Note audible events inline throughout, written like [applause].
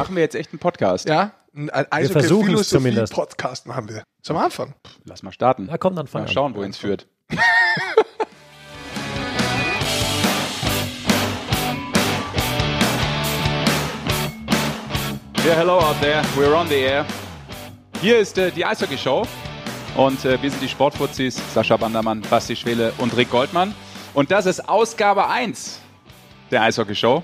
Machen wir jetzt echt einen Podcast? Ja, ein ein versuchen es zumindest. Eishockey-Philosophie-Podcast machen wir. Wir anfangen? Lass mal starten. Na komm, dann fang Mal an. schauen, wohin es führt. [laughs] Yeah, hello out there. We're on the air. Hier ist äh, die Eishockey Show und äh, wir sind die Sportfuzis, Sascha Bandermann, Basti Schwele und Rick Goldmann. Und das ist Ausgabe 1 der Eishockey Show.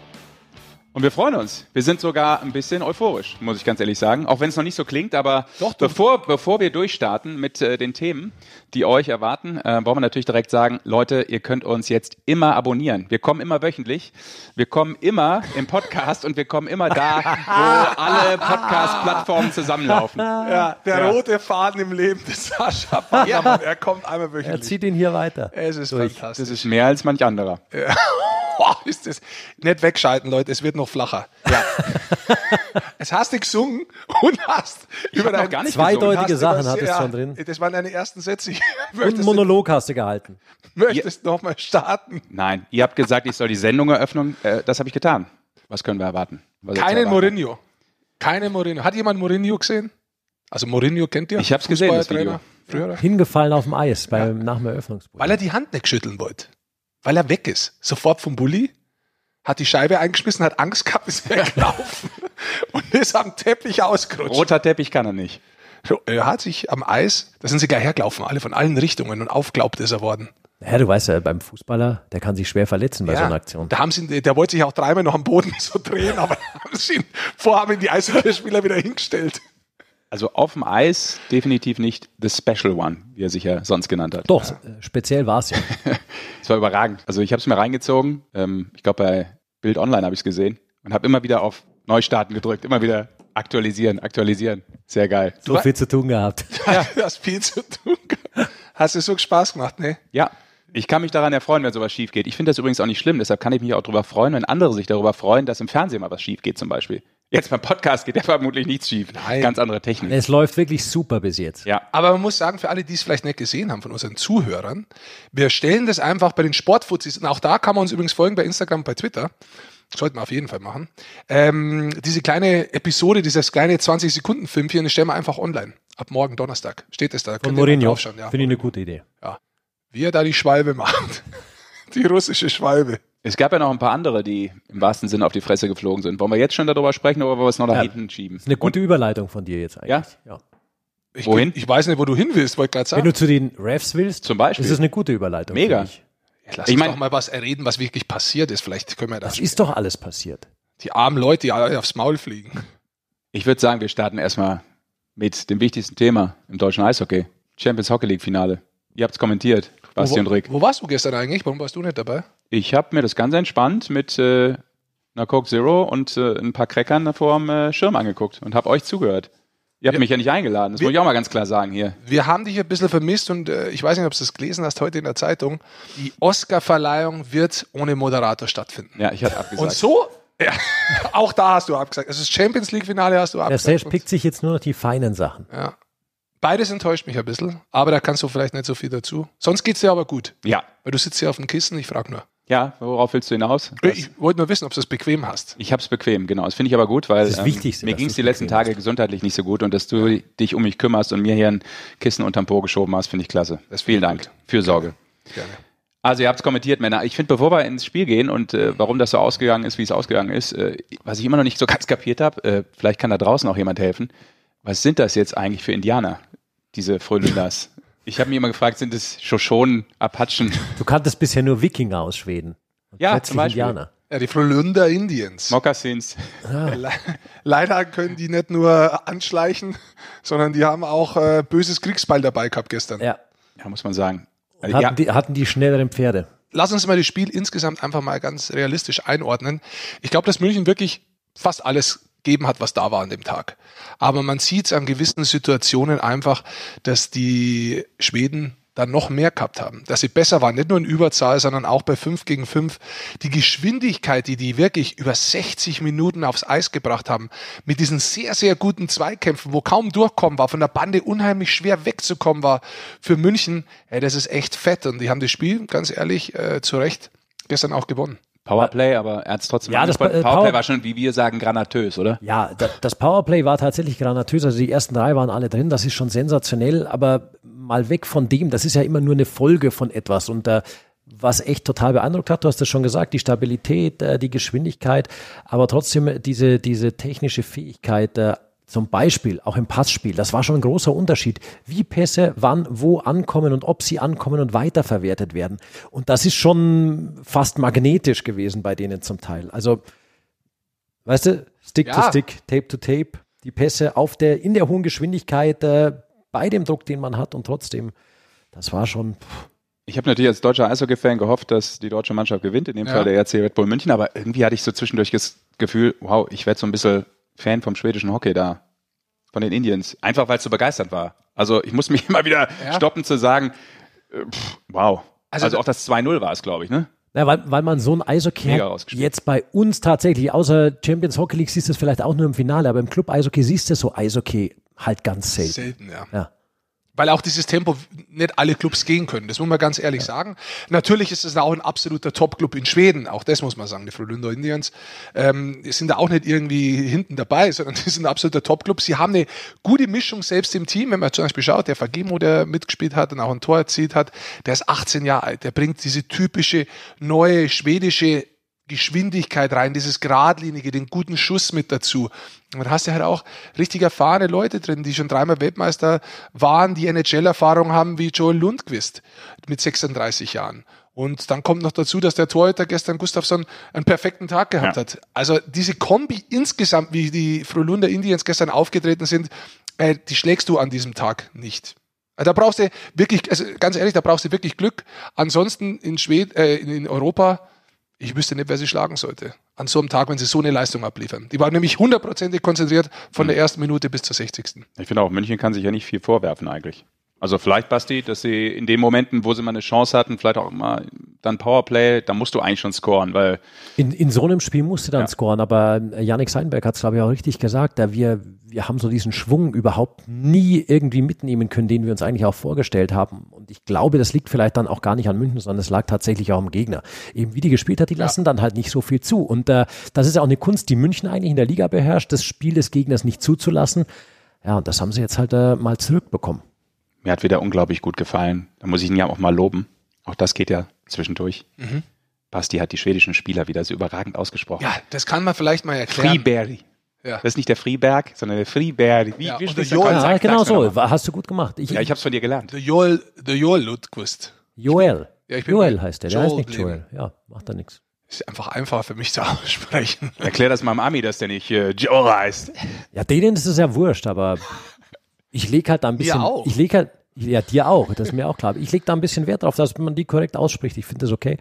Und wir freuen uns. Wir sind sogar ein bisschen euphorisch, muss ich ganz ehrlich sagen. Auch wenn es noch nicht so klingt, aber Doch, doch. bevor, bevor wir durchstarten mit äh, den Themen, die euch erwarten, äh, wollen wir natürlich direkt sagen, Leute, ihr könnt uns jetzt immer abonnieren. Wir kommen immer wöchentlich. Wir kommen immer im Podcast und wir kommen immer da, wo alle Podcast-Plattformen zusammenlaufen. [laughs] Ja, der Ja. rote Faden im Leben des Sascha Bandermann. Er kommt einmal Er wöchentlich. zieht ihn hier weiter. Es ist durch. fantastisch. Das ist mehr als manch anderer. [laughs] Boah, ist das nicht wegschalten, Leute, es wird noch flacher. Ja. [laughs] es hast du gesungen und hast über hab noch dein- gar nicht Zweideutige Sachen über- hattest ja, schon drin. Das waren deine ersten Sätze. Und du, Monolog hast du gehalten. möchtest noch mal starten? Nein, ihr habt gesagt, ich soll die Sendung eröffnen. Äh, das habe ich getan. Was können wir erwarten? Was Keinen erwarten? Mourinho. Keine Mourinho. Hat jemand Mourinho gesehen? Also Mourinho kennt ihr? Ich hab's gesehen, das Video. Früher. Hingefallen auf dem Eis beim, nach dem Eröffnungsbuch. Weil er die Hand nicht schütteln wollte. Weil er weg ist. Sofort vom Bulli. Hat die Scheibe eingeschmissen, hat Angst gehabt, ist weggelaufen [laughs] und ist am Teppich ausgerutscht. Roter Teppich kann er nicht. So, Er hat sich am Eis, da sind sie gleich hergelaufen, alle von allen Richtungen und aufglaubt ist er worden. Ja, du weißt ja, beim Fußballer, der kann sich schwer verletzen bei so einer Aktion. Da haben sie, ihn- der wollte sich auch dreimal noch am Boden [laughs] so drehen, aber da haben sie ihn vorhaben in die Eishockeyspieler wieder hingestellt. Also auf dem Eis definitiv nicht The Special One, wie er sich ja sonst genannt hat. Doch, äh, speziell war es ja. [laughs] Es war überragend. Also ich habe es mir reingezogen. Ähm, ich glaube, bei Bild Online habe ich es gesehen und habe immer wieder auf Neustarten gedrückt. Immer wieder aktualisieren, aktualisieren. Sehr geil. So viel zu tun gehabt. [laughs] Du hast viel zu tun. Hast du so Spaß gemacht, ne? Ja, ich kann mich daran erfreuen, wenn sowas schief geht. Ich finde das übrigens auch nicht schlimm. Deshalb kann ich mich auch darüber freuen, wenn andere sich darüber freuen, dass im Fernsehen mal was schief geht zum Beispiel. Jetzt beim Podcast geht ja vermutlich nichts schief. Nein. Ganz andere Technik. Es läuft wirklich super bis jetzt. Ja. Aber man muss sagen, für alle, die es vielleicht nicht gesehen haben von unseren Zuhörern, wir stellen das einfach bei den Sportfuzis, und auch da kann man uns übrigens folgen bei Instagram, bei Twitter. Sollten wir auf jeden Fall machen. Ähm, diese kleine Episode, dieses kleine 20-Sekunden-Filmchen, das stellen wir einfach online. Ab morgen Donnerstag steht es da. Von Könnt ihr mal Mourinho. Ja. Finde ich eine gute Idee. Wie er da die Schwalbe macht. [laughs] Die russische Schwalbe. Es gab ja noch ein paar andere, die im wahrsten Sinne auf die Fresse geflogen sind. Wollen wir jetzt schon darüber sprechen oder wollen wir es noch nach Ja. hinten schieben? Ist eine gute Überleitung von dir jetzt eigentlich. Ja? Ich, Wohin? Ich weiß nicht, wo du hin willst, wollte gerade Wenn sagen. du zu den Refs willst, Zum Beispiel. ist es eine gute Überleitung. Mega. Ich. Lass ich uns mein- doch mal was erreden, was wirklich passiert ist. Vielleicht können wir das. Das ist doch alles passiert. Die armen Leute, die alle aufs Maul fliegen. Ich würde sagen, wir starten erstmal mit dem wichtigsten Thema im deutschen Eishockey. Champions Hockey League Finale. Ihr habt es kommentiert, Basti und Rick. Wo warst du gestern eigentlich? Warum warst du nicht dabei? Ich habe mir das ganz entspannt mit äh, einer Coke Zero und äh, ein paar Crackern vor dem äh, Schirm angeguckt und habe euch zugehört. Ihr habt Wir- mich ja nicht eingeladen, das wir- muss ich auch mal ganz klar sagen hier. Wir haben dich ein bisschen vermisst und äh, ich weiß nicht, ob du das gelesen hast heute in der Zeitung. Die Oscar-Verleihung wird ohne Moderator stattfinden. Ja, ich hatte abgesagt. Und so, ja, [laughs] auch da hast du abgesagt. Also das Champions League-Finale hast du Der abgesagt. Serge pickt sich jetzt nur noch die feinen Sachen. ja. Beides enttäuscht mich ein bisschen, aber da kannst du vielleicht nicht so viel dazu. Sonst geht's dir aber gut. Ja, Weil du sitzt hier auf dem Kissen, ich frage nur. Ja, worauf willst du hinaus? Ich wollte nur wissen, ob du es bequem hast. Ich hab's bequem, genau. Das finde ich aber gut, weil ähm, Das das mir ging es die letzten Tage gesundheitlich nicht so gut und dass du dich um mich kümmerst und mir hier ein Kissen unterm Po geschoben hast, finde ich klasse. Das Vielen Dank für Sorge. Gerne. Also ihr habt es kommentiert, Männer. Ich finde, bevor wir ins Spiel gehen und äh, warum das so ausgegangen ist, wie es ausgegangen ist, äh, was ich immer noch nicht so ganz kapiert habe, äh, vielleicht kann da draußen auch jemand helfen. Was sind das jetzt eigentlich für Indianer, diese Frölunders? Ich habe mich immer gefragt, sind es Shoshonen, Apachen? Du kanntest bisher nur Wikinger aus Schweden. Ja, zum Beispiel. Indianer. Ja, die Frölunda Indiens. Mokassins? [laughs] Le Leider können die nicht nur anschleichen, sondern die haben auch äh, böses Kriegsbeil dabei gehabt gestern. Ja. Ja, muss man sagen. Also, Hatten, ja, die, hatten die schnelleren Pferde. Lass uns mal das Spiel insgesamt einfach mal ganz realistisch einordnen. Ich glaube, dass München wirklich fast alles geben hat, was da war an dem Tag. Aber man sieht es an gewissen Situationen einfach, dass die Schweden dann noch mehr gehabt haben, dass sie besser waren, nicht nur in Überzahl, sondern auch bei 5 gegen 5. Die Geschwindigkeit, die die wirklich über 60 Minuten aufs Eis gebracht haben, mit diesen sehr, sehr guten Zweikämpfen, wo kaum durchkommen war, von der Bande unheimlich schwer wegzukommen war für München, ey, das ist echt fett und die haben das Spiel, ganz ehrlich, äh, zu Recht gestern auch gewonnen. Powerplay, aber er hat es trotzdem Ja, das Powerplay Power- war schon, wie wir sagen, granatös, oder? Ja, da, das Powerplay war tatsächlich granatös. Also die ersten drei waren alle drin. Das ist schon sensationell. Aber mal weg von dem, das ist ja immer nur eine Folge von etwas. Und äh, was echt total beeindruckt hat, du hast es schon gesagt, die Stabilität, äh, die Geschwindigkeit, aber trotzdem diese, diese technische Fähigkeit, äh, zum Beispiel auch im Passspiel, das war schon ein großer Unterschied, wie Pässe wann, wo ankommen und ob sie ankommen und weiterverwertet werden. Und das ist schon fast magnetisch gewesen bei denen zum Teil. Also Weißt du, Stick to Ja. Stick, Tape to Tape, die Pässe auf der, in der hohen Geschwindigkeit, äh, bei dem Druck, den man hat und trotzdem, das war schon, pff, Ich habe natürlich als deutscher Eishockey-Fan gehofft, dass die deutsche Mannschaft gewinnt, in dem Ja. Fall der RC Red Bull München, aber irgendwie hatte ich so zwischendurch das Gefühl, wow, ich werde so ein bisschen Fan vom schwedischen Hockey da, von den Indians, einfach weil es so begeisternd war. Also ich muss mich [laughs] immer wieder Ja. stoppen zu sagen, äh, pff, wow. Also Also, auch das 2-0 war es, glaube ich, ne? na, weil, weil man so ein Eishockey jetzt bei uns tatsächlich, außer Champions Hockey League siehst du es vielleicht auch nur im Finale, aber im Club Eishockey siehst du so Eishockey halt ganz selten. Selten, ja. Ja. Weil auch dieses Tempo nicht alle Clubs gehen können. Das muss man ganz ehrlich sagen. Natürlich ist es auch ein absoluter Top-Club in Schweden. Auch das muss man sagen. Die Frölunda Indians ähm, sind da auch nicht irgendwie hinten dabei, sondern die sind ein absoluter Top-Club. Sie haben eine gute Mischung selbst im Team. Wenn man zum Beispiel schaut, der Fagimo, der mitgespielt hat und auch ein Tor erzielt hat, der ist 18 Jahre alt. Der bringt diese typische neue schwedische Geschwindigkeit rein, dieses Gradlinige, den guten Schuss mit dazu. Und dann hast du halt auch richtig erfahrene Leute drin, die schon dreimal Weltmeister waren, die NHL-Erfahrung haben wie Joel Lundqvist mit 36 Jahren. Und dann kommt noch dazu, dass der Torhüter gestern Gustafsson einen perfekten Tag gehabt Ja. hat. Also diese Kombi insgesamt, wie die Frölunda Indians gestern aufgetreten sind, äh, die schlägst du an diesem Tag nicht. Also Da brauchst du wirklich, also ganz ehrlich, da brauchst du wirklich Glück. Ansonsten in Schweden, äh, in Europa, ich wüsste nicht, wer sie schlagen sollte. An so einem Tag, wenn sie so eine Leistung abliefern. Die waren nämlich hundertprozentig konzentriert von der ersten Minute bis zur 60. Ich finde auch, München kann sich ja nicht viel vorwerfen eigentlich. Also vielleicht, Basti, dass sie in den Momenten, wo sie mal eine Chance hatten, vielleicht auch mal dann Powerplay, da musst du eigentlich schon scoren, weil In, in so einem Spiel musst du dann Ja. scoren, aber äh, Yannick Seinberg hat es, glaube ich, auch richtig gesagt, da wir, wir haben so diesen Schwung überhaupt nie irgendwie mitnehmen können, den wir uns eigentlich auch vorgestellt haben. Und ich glaube, das liegt vielleicht dann auch gar nicht an München, sondern es lag tatsächlich auch am Gegner. Eben wie die gespielt hat, die lassen dann halt nicht so viel zu. Und äh, das ist ja auch eine Kunst, die München eigentlich in der Liga beherrscht, das Spiel des Gegners nicht zuzulassen. Ja, und das haben sie jetzt halt äh, mal zurückbekommen. Mir hat wieder unglaublich gut gefallen. Da muss ich ihn ja auch mal loben. Auch das geht ja zwischendurch. Basti hat die schwedischen Spieler wieder so überragend ausgesprochen. Ja, das kann man vielleicht mal erklären. Freeberry. Ja. Das ist nicht der Freeberg, sondern der Freeberry. Wie, Ja, wie der Joel-? Ja, genau Sag's mir so, hast du gut gemacht. Ich, Ja, ich habe es von dir gelernt. Der Joel, der Joel Lundqvist. Joel. Ja, ich bin Joel heißt der, der Joel heißt nicht. Joel. Ja, macht da nichts. Ist einfach einfacher für mich zu [laughs] aussprechen. Erklär das mal im Ami, dass der nicht äh, Joel heißt. Ja, denen ist es ja wurscht, aber ich lege halt da ein bisschen. auch. Ich lege halt, ja, dir auch, das ist mir auch klar. Ich lege da ein bisschen Wert drauf, dass man die korrekt ausspricht. Ich finde das okay.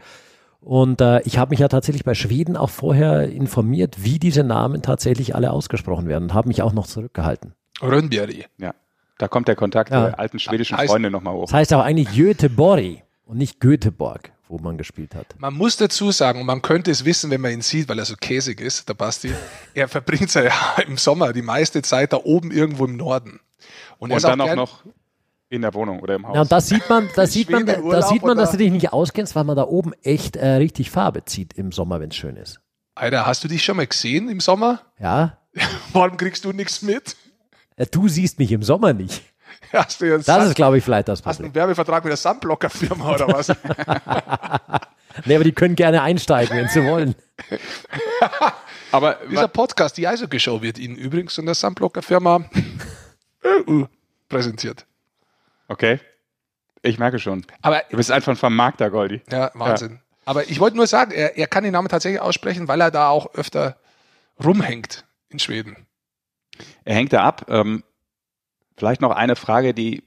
Und äh, ich habe mich ja tatsächlich bei Schweden auch vorher informiert, wie diese Namen tatsächlich alle ausgesprochen werden und habe mich auch noch zurückgehalten. Rönnbjerg. Ja, da kommt der Kontakt Ja. der alten schwedischen Heißt- Freunde nochmal hoch. Das heißt auch eigentlich Göteborg und nicht Göteborg, wo man gespielt hat. Man muss dazu sagen, und man könnte es wissen, wenn man ihn sieht, weil er so käsig ist, der Basti, er verbringt ja [laughs] im Sommer die meiste Zeit da oben irgendwo im Norden. Und, Und dann auch gern- noch in der Wohnung oder im Haus. Ja, und da sieht man, da sieht man, da sieht man, dass du dich nicht auskennst, weil man da oben echt äh, richtig Farbe zieht im Sommer, wenn es schön ist. Alter, hast du dich schon mal gesehen im Sommer? Ja, [laughs] Warum kriegst du nichts mit? Äh, du siehst mich im Sommer nicht. Hast du jetzt Das ist, glaube ich, vielleicht das hast du Problem. einen Werbevertrag mit der Sunblocker-Firma oder was? [laughs] [laughs] Nee, aber die können gerne einsteigen, wenn sie wollen. Aber Dieser Podcast, die Eishockey-Show, wird Ihnen übrigens von der Sunblocker-Firma präsentiert. okay, ich merke schon. Aber Du bist einfach ein Vermarkter, Goldi. Ja, Wahnsinn. Aber ich wollte nur sagen, er, er kann den Namen tatsächlich aussprechen, weil er da auch öfter rumhängt in Schweden. Er hängt da ab. Ähm, vielleicht noch eine Frage, die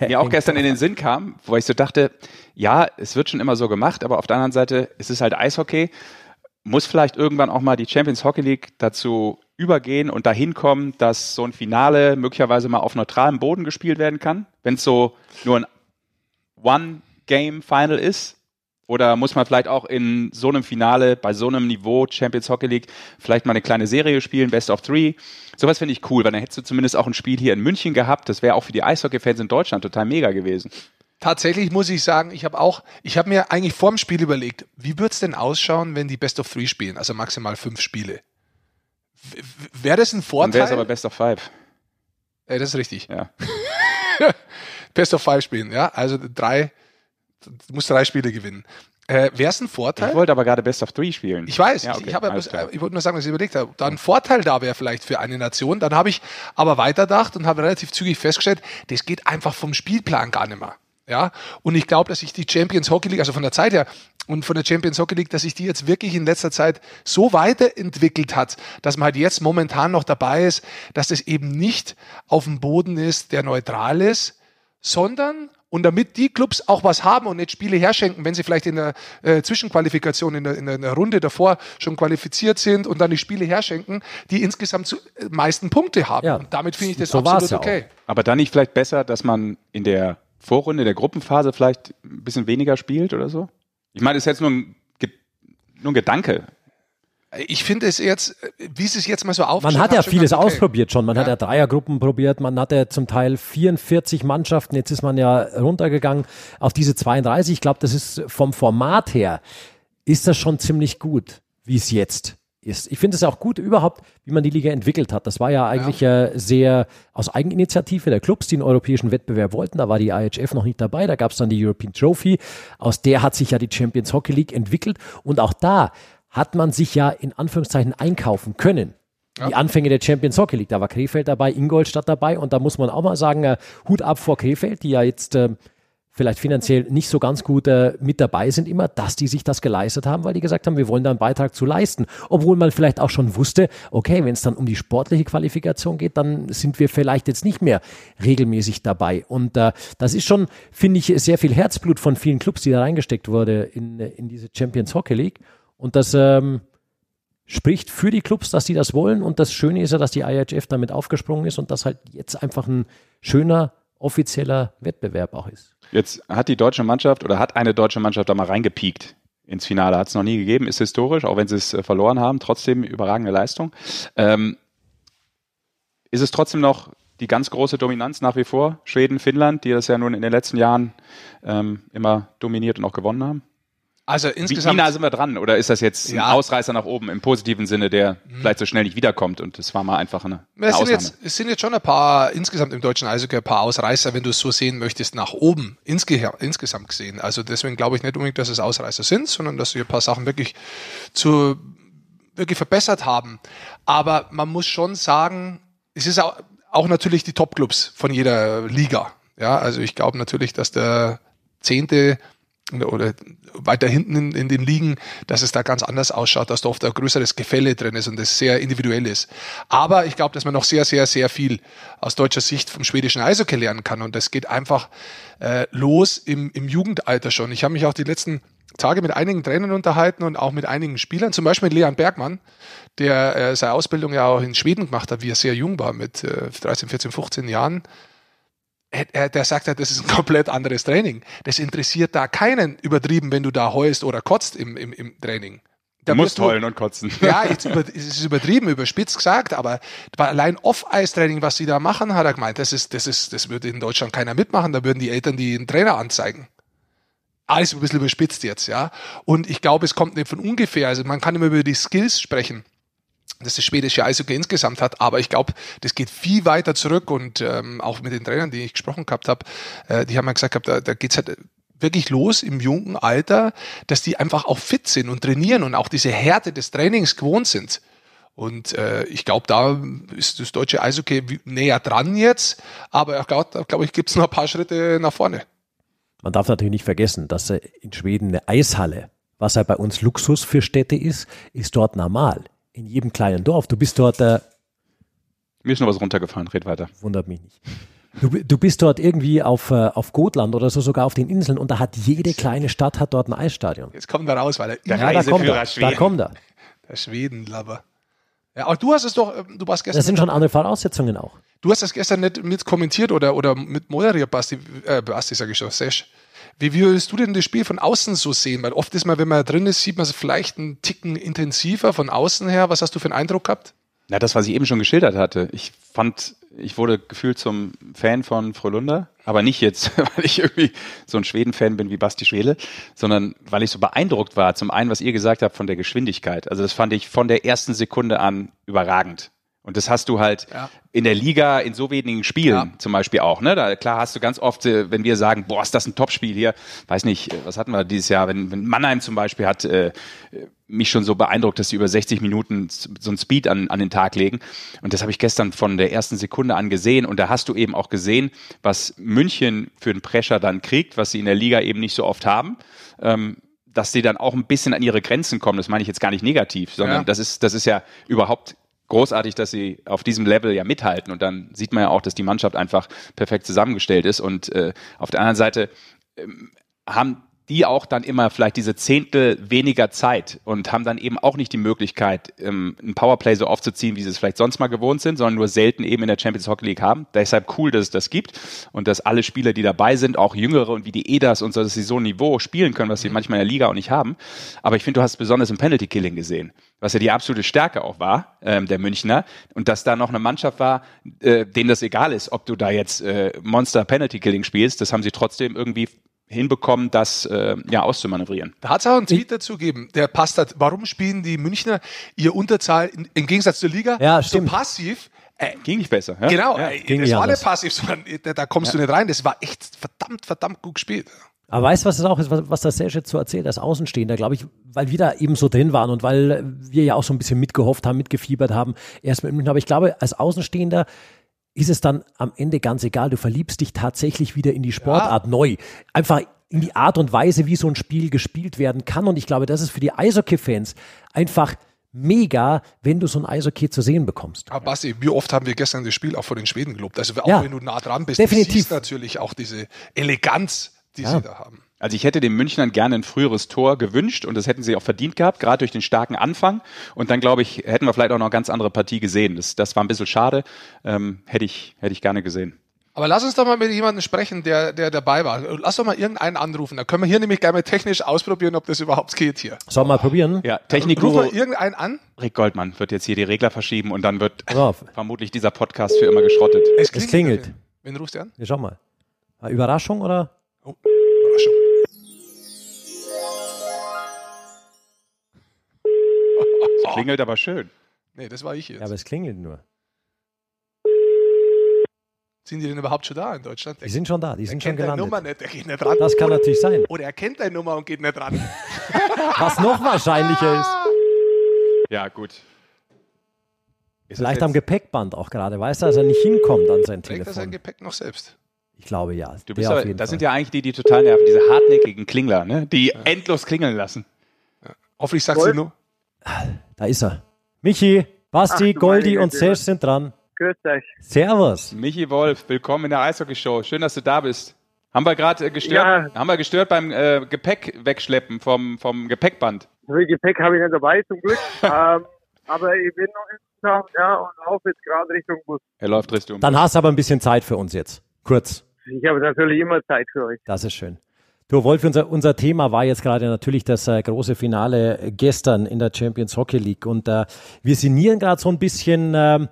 mir auch gestern in den Sinn kam, wo ich so dachte, ja, es wird schon immer so gemacht, aber auf der anderen Seite, es ist halt Eishockey. Muss vielleicht irgendwann auch mal die Champions Hockey League dazu übergehen und dahin kommen, dass so ein Finale möglicherweise mal auf neutralem Boden gespielt werden kann, wenn es so nur ein One-Game-Final ist? Oder muss man vielleicht auch in so einem Finale, bei so einem Niveau Champions Hockey League, vielleicht mal eine kleine Serie spielen, Best of Three? Sowas finde ich cool, weil dann hättest du zumindest auch ein Spiel hier in München gehabt. Das wäre auch für die Eishockey-Fans in Deutschland total mega gewesen. tatsächlich muss ich sagen, ich habe auch, ich habe mir eigentlich vor dem Spiel überlegt, wie wird es denn ausschauen, wenn die Best of Three spielen, also maximal fünf Spiele? Wäre das ein Vorteil? Dann wäre es aber Best of Five. Ja, das ist richtig. Ja. [laughs] Best of Five spielen, ja. Also drei, du musst drei Spiele gewinnen. Äh, Wäre es ein Vorteil? Ich wollte aber gerade Best of Three spielen. Ich weiß, ja, okay, ich, ich, ich wollte nur sagen, was ich überlegt habe. Da ein Vorteil da wäre vielleicht für eine Nation. Dann habe ich aber weiterdacht und habe relativ zügig festgestellt, das geht einfach vom Spielplan gar nicht mehr. Ja, und ich glaube, dass sich die Champions Hockey League, also von der Zeit her und von der Champions Hockey League, dass sich die jetzt wirklich in letzter Zeit so weiterentwickelt hat, dass man halt jetzt momentan noch dabei ist, dass das eben nicht auf dem Boden ist, der neutral ist, sondern und damit die Clubs auch was haben und nicht Spiele herschenken, wenn sie vielleicht in der äh, Zwischenqualifikation, in der, in der Runde davor schon qualifiziert sind und dann die Spiele herschenken, die insgesamt zu, äh, meisten Punkte haben. Ja, und damit finde ich das so absolut ja okay. Auch. Aber dann nicht vielleicht besser, dass man in der Vorrunde, der Gruppenphase vielleicht ein bisschen weniger spielt oder so? Ich meine, das ist jetzt nur ein, nur ein Gedanke. Ich finde es jetzt, wie es es jetzt mal so auf. Man hat ja vieles okay. ausprobiert schon. Man ja. hat ja Dreiergruppen probiert. Man hatte zum Teil 44 Mannschaften. Jetzt ist man ja runtergegangen auf diese 32. Ich glaube, das ist vom Format her, ist das schon ziemlich gut, wie es jetzt ist. Ich finde es auch gut überhaupt, wie man die Liga entwickelt hat. Das war ja eigentlich ja. Äh, sehr aus Eigeninitiative der Clubs, die einen europäischen Wettbewerb wollten. Da war die IHF noch nicht dabei. Da gab es dann die European Trophy. Aus der hat sich ja die Champions Hockey League entwickelt. Und auch da hat man sich ja in Anführungszeichen einkaufen können. Ja. Die Anfänge der Champions Hockey League, da war Krefeld dabei, Ingolstadt dabei und da muss man auch mal sagen, äh, Hut ab vor Krefeld, die ja jetzt äh, vielleicht finanziell nicht so ganz gut äh, mit dabei sind immer, dass die sich das geleistet haben, weil die gesagt haben, wir wollen da einen Beitrag zu leisten. Obwohl man vielleicht auch schon wusste, okay, wenn es dann um die sportliche Qualifikation geht, dann sind wir vielleicht jetzt nicht mehr regelmäßig dabei. Und äh, das ist schon, finde ich, sehr viel Herzblut von vielen Clubs, die da reingesteckt wurde in, in diese Champions Hockey League. Und das ähm, spricht für die Clubs, dass sie das wollen. Und das Schöne ist ja, dass die IHF damit aufgesprungen ist und das halt jetzt einfach ein schöner offizieller Wettbewerb auch ist. Jetzt hat die deutsche Mannschaft oder hat eine deutsche Mannschaft da mal reingepiekt ins Finale. Hat es noch nie gegeben, ist historisch, auch wenn sie es äh, verloren haben. Trotzdem überragende Leistung. Ähm, ist es trotzdem noch die ganz große Dominanz nach wie vor? Schweden, Finnland, die das ja nun in den letzten Jahren ähm, immer dominiert und auch gewonnen haben? Also insgesamt. Wie nah sind wir dran? Oder ist das jetzt ja. ein Ausreißer nach oben im positiven Sinne, der mhm. vielleicht so schnell nicht wiederkommt und es war mal einfach eine, eine es, sind jetzt, es sind jetzt schon ein paar, insgesamt im deutschen Eishockey ein paar Ausreißer, wenn du es so sehen möchtest, nach oben insge insgesamt gesehen. Also deswegen glaube ich nicht unbedingt, dass es Ausreißer sind, sondern dass wir ein paar Sachen wirklich zu, wirklich verbessert haben. Aber man muss schon sagen, es ist auch, auch natürlich die Topclubs von jeder Liga. Ja, also ich glaube natürlich, dass der zehnte oder weiter hinten in, in, den Ligen, dass es da ganz anders ausschaut, dass da oft ein größeres Gefälle drin ist und das sehr individuell ist. Aber ich glaube, dass man noch sehr, sehr, sehr viel aus deutscher Sicht vom schwedischen Eishockey lernen kann und das geht einfach äh, los im, im Jugendalter schon. Ich habe mich auch die letzten Tage mit einigen Trainern unterhalten und auch mit einigen Spielern, zum Beispiel mit Leon Bergmann, der äh, seine Ausbildung ja auch in Schweden gemacht hat, wie er sehr jung war, mit äh, 13, 14, 15 Jahren der sagt halt, das ist ein [laughs] komplett anderes Training. Das interessiert da keinen übertrieben, wenn du da heulst oder kotzt im, im, im Training. Da du musst heulen und kotzen. [laughs] Ja, [laughs] es ist übertrieben, überspitzt gesagt, aber allein Off-Ice-Training, was sie da machen, hat er gemeint, das ist, das ist, das würde in Deutschland keiner mitmachen, da würden die Eltern die einen Trainer anzeigen. Alles ein bisschen überspitzt jetzt, ja. Und ich glaube, es kommt nicht von ungefähr. Also man kann immer über die Skills sprechen das das schwedische Eishockey insgesamt hat. Aber ich glaube, das geht viel weiter zurück und ähm, auch mit den Trainern, die ich gesprochen gehabt habe, äh, die haben ja gesagt, gehabt, da, da geht's halt wirklich los im jungen Alter, dass die einfach auch fit sind und trainieren und auch diese Härte des Trainings gewohnt sind. Und äh, ich glaube, da ist das deutsche Eishockey näher dran jetzt, aber ich glaube, glaub ich, gibt es noch ein paar Schritte nach vorne. Man darf natürlich nicht vergessen, dass in Schweden eine Eishalle, was ja bei uns Luxus für Städte ist, ist dort normal in jedem kleinen Dorf. Du bist dort. Äh, Mir ist noch was runtergefallen, red weiter. Wundert mich nicht. Du, du bist dort irgendwie auf, äh, auf Gotland oder so sogar auf den Inseln und da hat jede kleine Stadt hat dort ein Eisstadion. Jetzt kommt er raus, weil er der ja, da kommt er, Schweden. Da kommt er. Der Schwedenlabber. Ja, aber du hast es doch, ähm, du warst gestern. Das sind schon andere Voraussetzungen auch. Du hast das gestern nicht mit kommentiert oder, oder mit moderiert, Basti, äh, Basti sag ich schon, Sesh. Wie würdest du denn das Spiel von außen so sehen? Weil oft ist man, wenn man drin ist, sieht man es vielleicht einen Ticken intensiver von außen her. Was hast du für einen Eindruck gehabt? Na, das, was ich eben schon geschildert hatte. Ich fand, ich wurde gefühlt zum Fan von Frölunda. aber nicht jetzt, [laughs] weil ich irgendwie so ein Schweden-Fan bin wie Basti Schwele, sondern weil ich so beeindruckt war. Zum einen, was ihr gesagt habt von der Geschwindigkeit. Also das fand ich von der ersten Sekunde an überragend. Und das hast du halt ja. in der Liga in so wenigen Spielen ja. zum Beispiel auch. Ne? Da, klar hast du ganz oft, äh, wenn wir sagen, boah, ist das ein Topspiel hier, weiß nicht, äh, was hatten wir dieses Jahr, wenn, wenn Mannheim zum Beispiel hat äh, mich schon so beeindruckt, dass sie über 60 Minuten so ein Speed an, an den Tag legen. Und das habe ich gestern von der ersten Sekunde an gesehen. Und da hast du eben auch gesehen, was München für einen Pressure dann kriegt, was sie in der Liga eben nicht so oft haben. Ähm, dass sie dann auch ein bisschen an ihre Grenzen kommen. Das meine ich jetzt gar nicht negativ, sondern ja. das ist, das ist ja überhaupt großartig, dass sie auf diesem Level ja mithalten. Und dann sieht man ja auch, dass die Mannschaft einfach perfekt zusammengestellt ist. Und äh, auf der anderen Seite ähm, haben die auch dann immer vielleicht diese Zehntel weniger Zeit und haben dann eben auch nicht die Möglichkeit, ähm, ein Powerplay so aufzuziehen, wie sie es vielleicht sonst mal gewohnt sind, sondern nur selten eben in der Champions Hockey League haben. Deshalb cool, dass es das gibt und dass alle Spieler, die dabei sind, auch Jüngere und wie die EDAs und so, dass sie so ein Niveau spielen können, was sie manchmal in der Liga auch nicht haben. Aber ich finde, du hast es besonders im Penalty Killing gesehen, was ja die absolute Stärke auch war, ähm, der Münchner. Und dass da noch eine Mannschaft war, äh, denen das egal ist, ob du da jetzt äh, Monster Penalty Killing spielst, das haben sie trotzdem irgendwie hinbekommen, das äh, ja auszumanövrieren. Da hat es auch einen Tweet dazu gegeben, der passt hat. Warum spielen die Münchner ihr Unterzahl in, im Gegensatz zur Liga ja, so passiv? Äh, ging nicht besser. Ja? Genau, ja, äh, das war nicht passiv, sondern da, da kommst ja. du nicht rein. Das war echt verdammt, verdammt gut gespielt. Aber weißt du, was das auch ist, was, was das Serge jetzt so erzählt, als Außenstehender, glaube ich, weil wir da eben so drin waren und weil wir ja auch so ein bisschen mitgehofft haben, mitgefiebert haben, erst mit München. Aber ich glaube, als Außenstehender ist es dann am Ende ganz egal. Du verliebst dich tatsächlich wieder in die Sportart ja. neu. Einfach in die Art und Weise, wie so ein Spiel gespielt werden kann. Und ich glaube, das ist für die Eishockey-Fans einfach mega, wenn du so ein Eishockey zu sehen bekommst. Aber Basti, wie oft haben wir gestern das Spiel auch vor den Schweden gelobt? Also auch ja, wenn du nah dran bist, definitiv. siehst natürlich auch diese Eleganz, die ja. sie da haben. Also ich hätte den Münchnern gerne ein früheres Tor gewünscht und das hätten sie auch verdient gehabt, gerade durch den starken Anfang. Und dann glaube ich, hätten wir vielleicht auch noch eine ganz andere Partie gesehen. Das, das war ein bisschen schade. Ähm, hätte ich, hätte ich gerne gesehen. Aber lass uns doch mal mit jemandem sprechen, der, der dabei war. Lass doch mal irgendeinen anrufen. Da können wir hier nämlich gerne mal technisch ausprobieren, ob das überhaupt geht hier. Sollen wir mal probieren? Ja, Technik. Ruf mal irgendeinen an. Rick Goldmann wird jetzt hier die Regler verschieben und dann wird vermutlich dieser Podcast für immer geschrottet. Es klingelt. Es klingelt. Wen rufst du an? Ja, schau mal. Überraschung oder? Klingelt aber schön. Nee, das war ich jetzt. Ja, aber es klingelt nur. Sind die denn überhaupt schon da in Deutschland? Die sind schon da, die sind schon gelandet. Nummer nicht, der geht nicht ran. Das kann natürlich sein. Oder er kennt deine Nummer und geht nicht ran. [laughs] Was noch wahrscheinlicher ist. Ja, gut. Ist Vielleicht am Gepäckband auch gerade, weißt du, dass er nicht hinkommt an sein Trägt Telefon. er sein Gepäck noch selbst? Ich glaube ja. Du bist aber, das Fall. sind ja eigentlich die, die total nerven, diese hartnäckigen Klingler, ne? die ja. endlos klingeln lassen. Ja. Hoffentlich sagst du nur. Da ist er. Michi, Basti, Ach, Goldi und Serge sind dran. Grüß euch. Servus. Michi Wolf, willkommen in der Eishockey-Show. Schön, dass du da bist. Haben wir gerade äh, gestört, ja. haben wir gestört beim äh, Gepäck wegschleppen vom, vom Gepäckband? Also Gepäck habe ich nicht dabei, zum Glück. [laughs] ähm, aber ich bin noch insgesamt, ja, und laufe jetzt gerade Richtung Bus. Er läuft Richtung Dann hast du aber ein bisschen Zeit für uns jetzt. Kurz. Ich habe natürlich immer Zeit für euch. Das ist schön. Du, Wolf, unser, unser Thema war jetzt gerade natürlich das äh, große Finale gestern in der Champions Hockey League. Und äh, wir sinnieren gerade so ein bisschen, äh,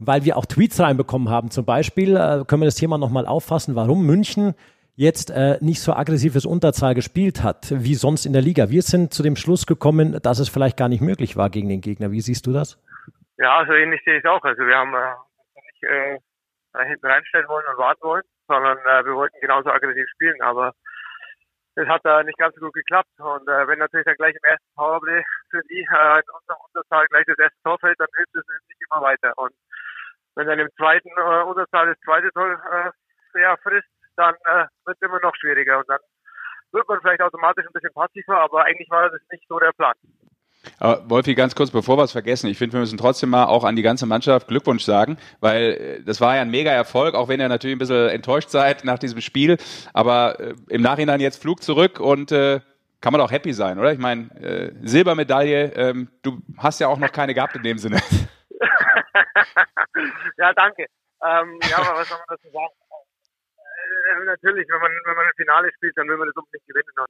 weil wir auch Tweets reinbekommen haben. Zum Beispiel äh, können wir das Thema nochmal auffassen, warum München jetzt äh, nicht so aggressives Unterzahl gespielt hat, wie sonst in der Liga. Wir sind zu dem Schluss gekommen, dass es vielleicht gar nicht möglich war gegen den Gegner. Wie siehst du das? Ja, so ähnlich sehe ich es auch. Also wir haben äh, nicht äh, hinten reinstellen wollen und warten wollen, sondern äh, wir wollten genauso aggressiv spielen, aber es hat da nicht ganz so gut geklappt. Und äh, wenn natürlich dann gleich im ersten Powerplay für die äh, in unserer Unterzahl gleich das erste Tor fällt, dann hilft es nicht immer weiter. Und wenn dann im zweiten äh, Unterzahl das zweite Tor äh, sehr frisst, dann äh, wird es immer noch schwieriger und dann wird man vielleicht automatisch ein bisschen passiver, aber eigentlich war das nicht so der Plan. Aber Wolfi, ganz kurz, bevor wir es vergessen, ich finde, wir müssen trotzdem mal auch an die ganze Mannschaft Glückwunsch sagen, weil äh, das war ja ein mega Erfolg, auch wenn ihr natürlich ein bisschen enttäuscht seid nach diesem Spiel. Aber äh, im Nachhinein jetzt Flug zurück und äh, kann man doch happy sein, oder? Ich meine, äh, Silbermedaille, ähm, du hast ja auch noch keine gehabt in dem Sinne. [laughs] ja, danke. Ähm, ja, aber was soll man dazu sagen? Äh, natürlich, wenn man, wenn man ein Finale spielt, dann will man das unbedingt gewinnen. Und,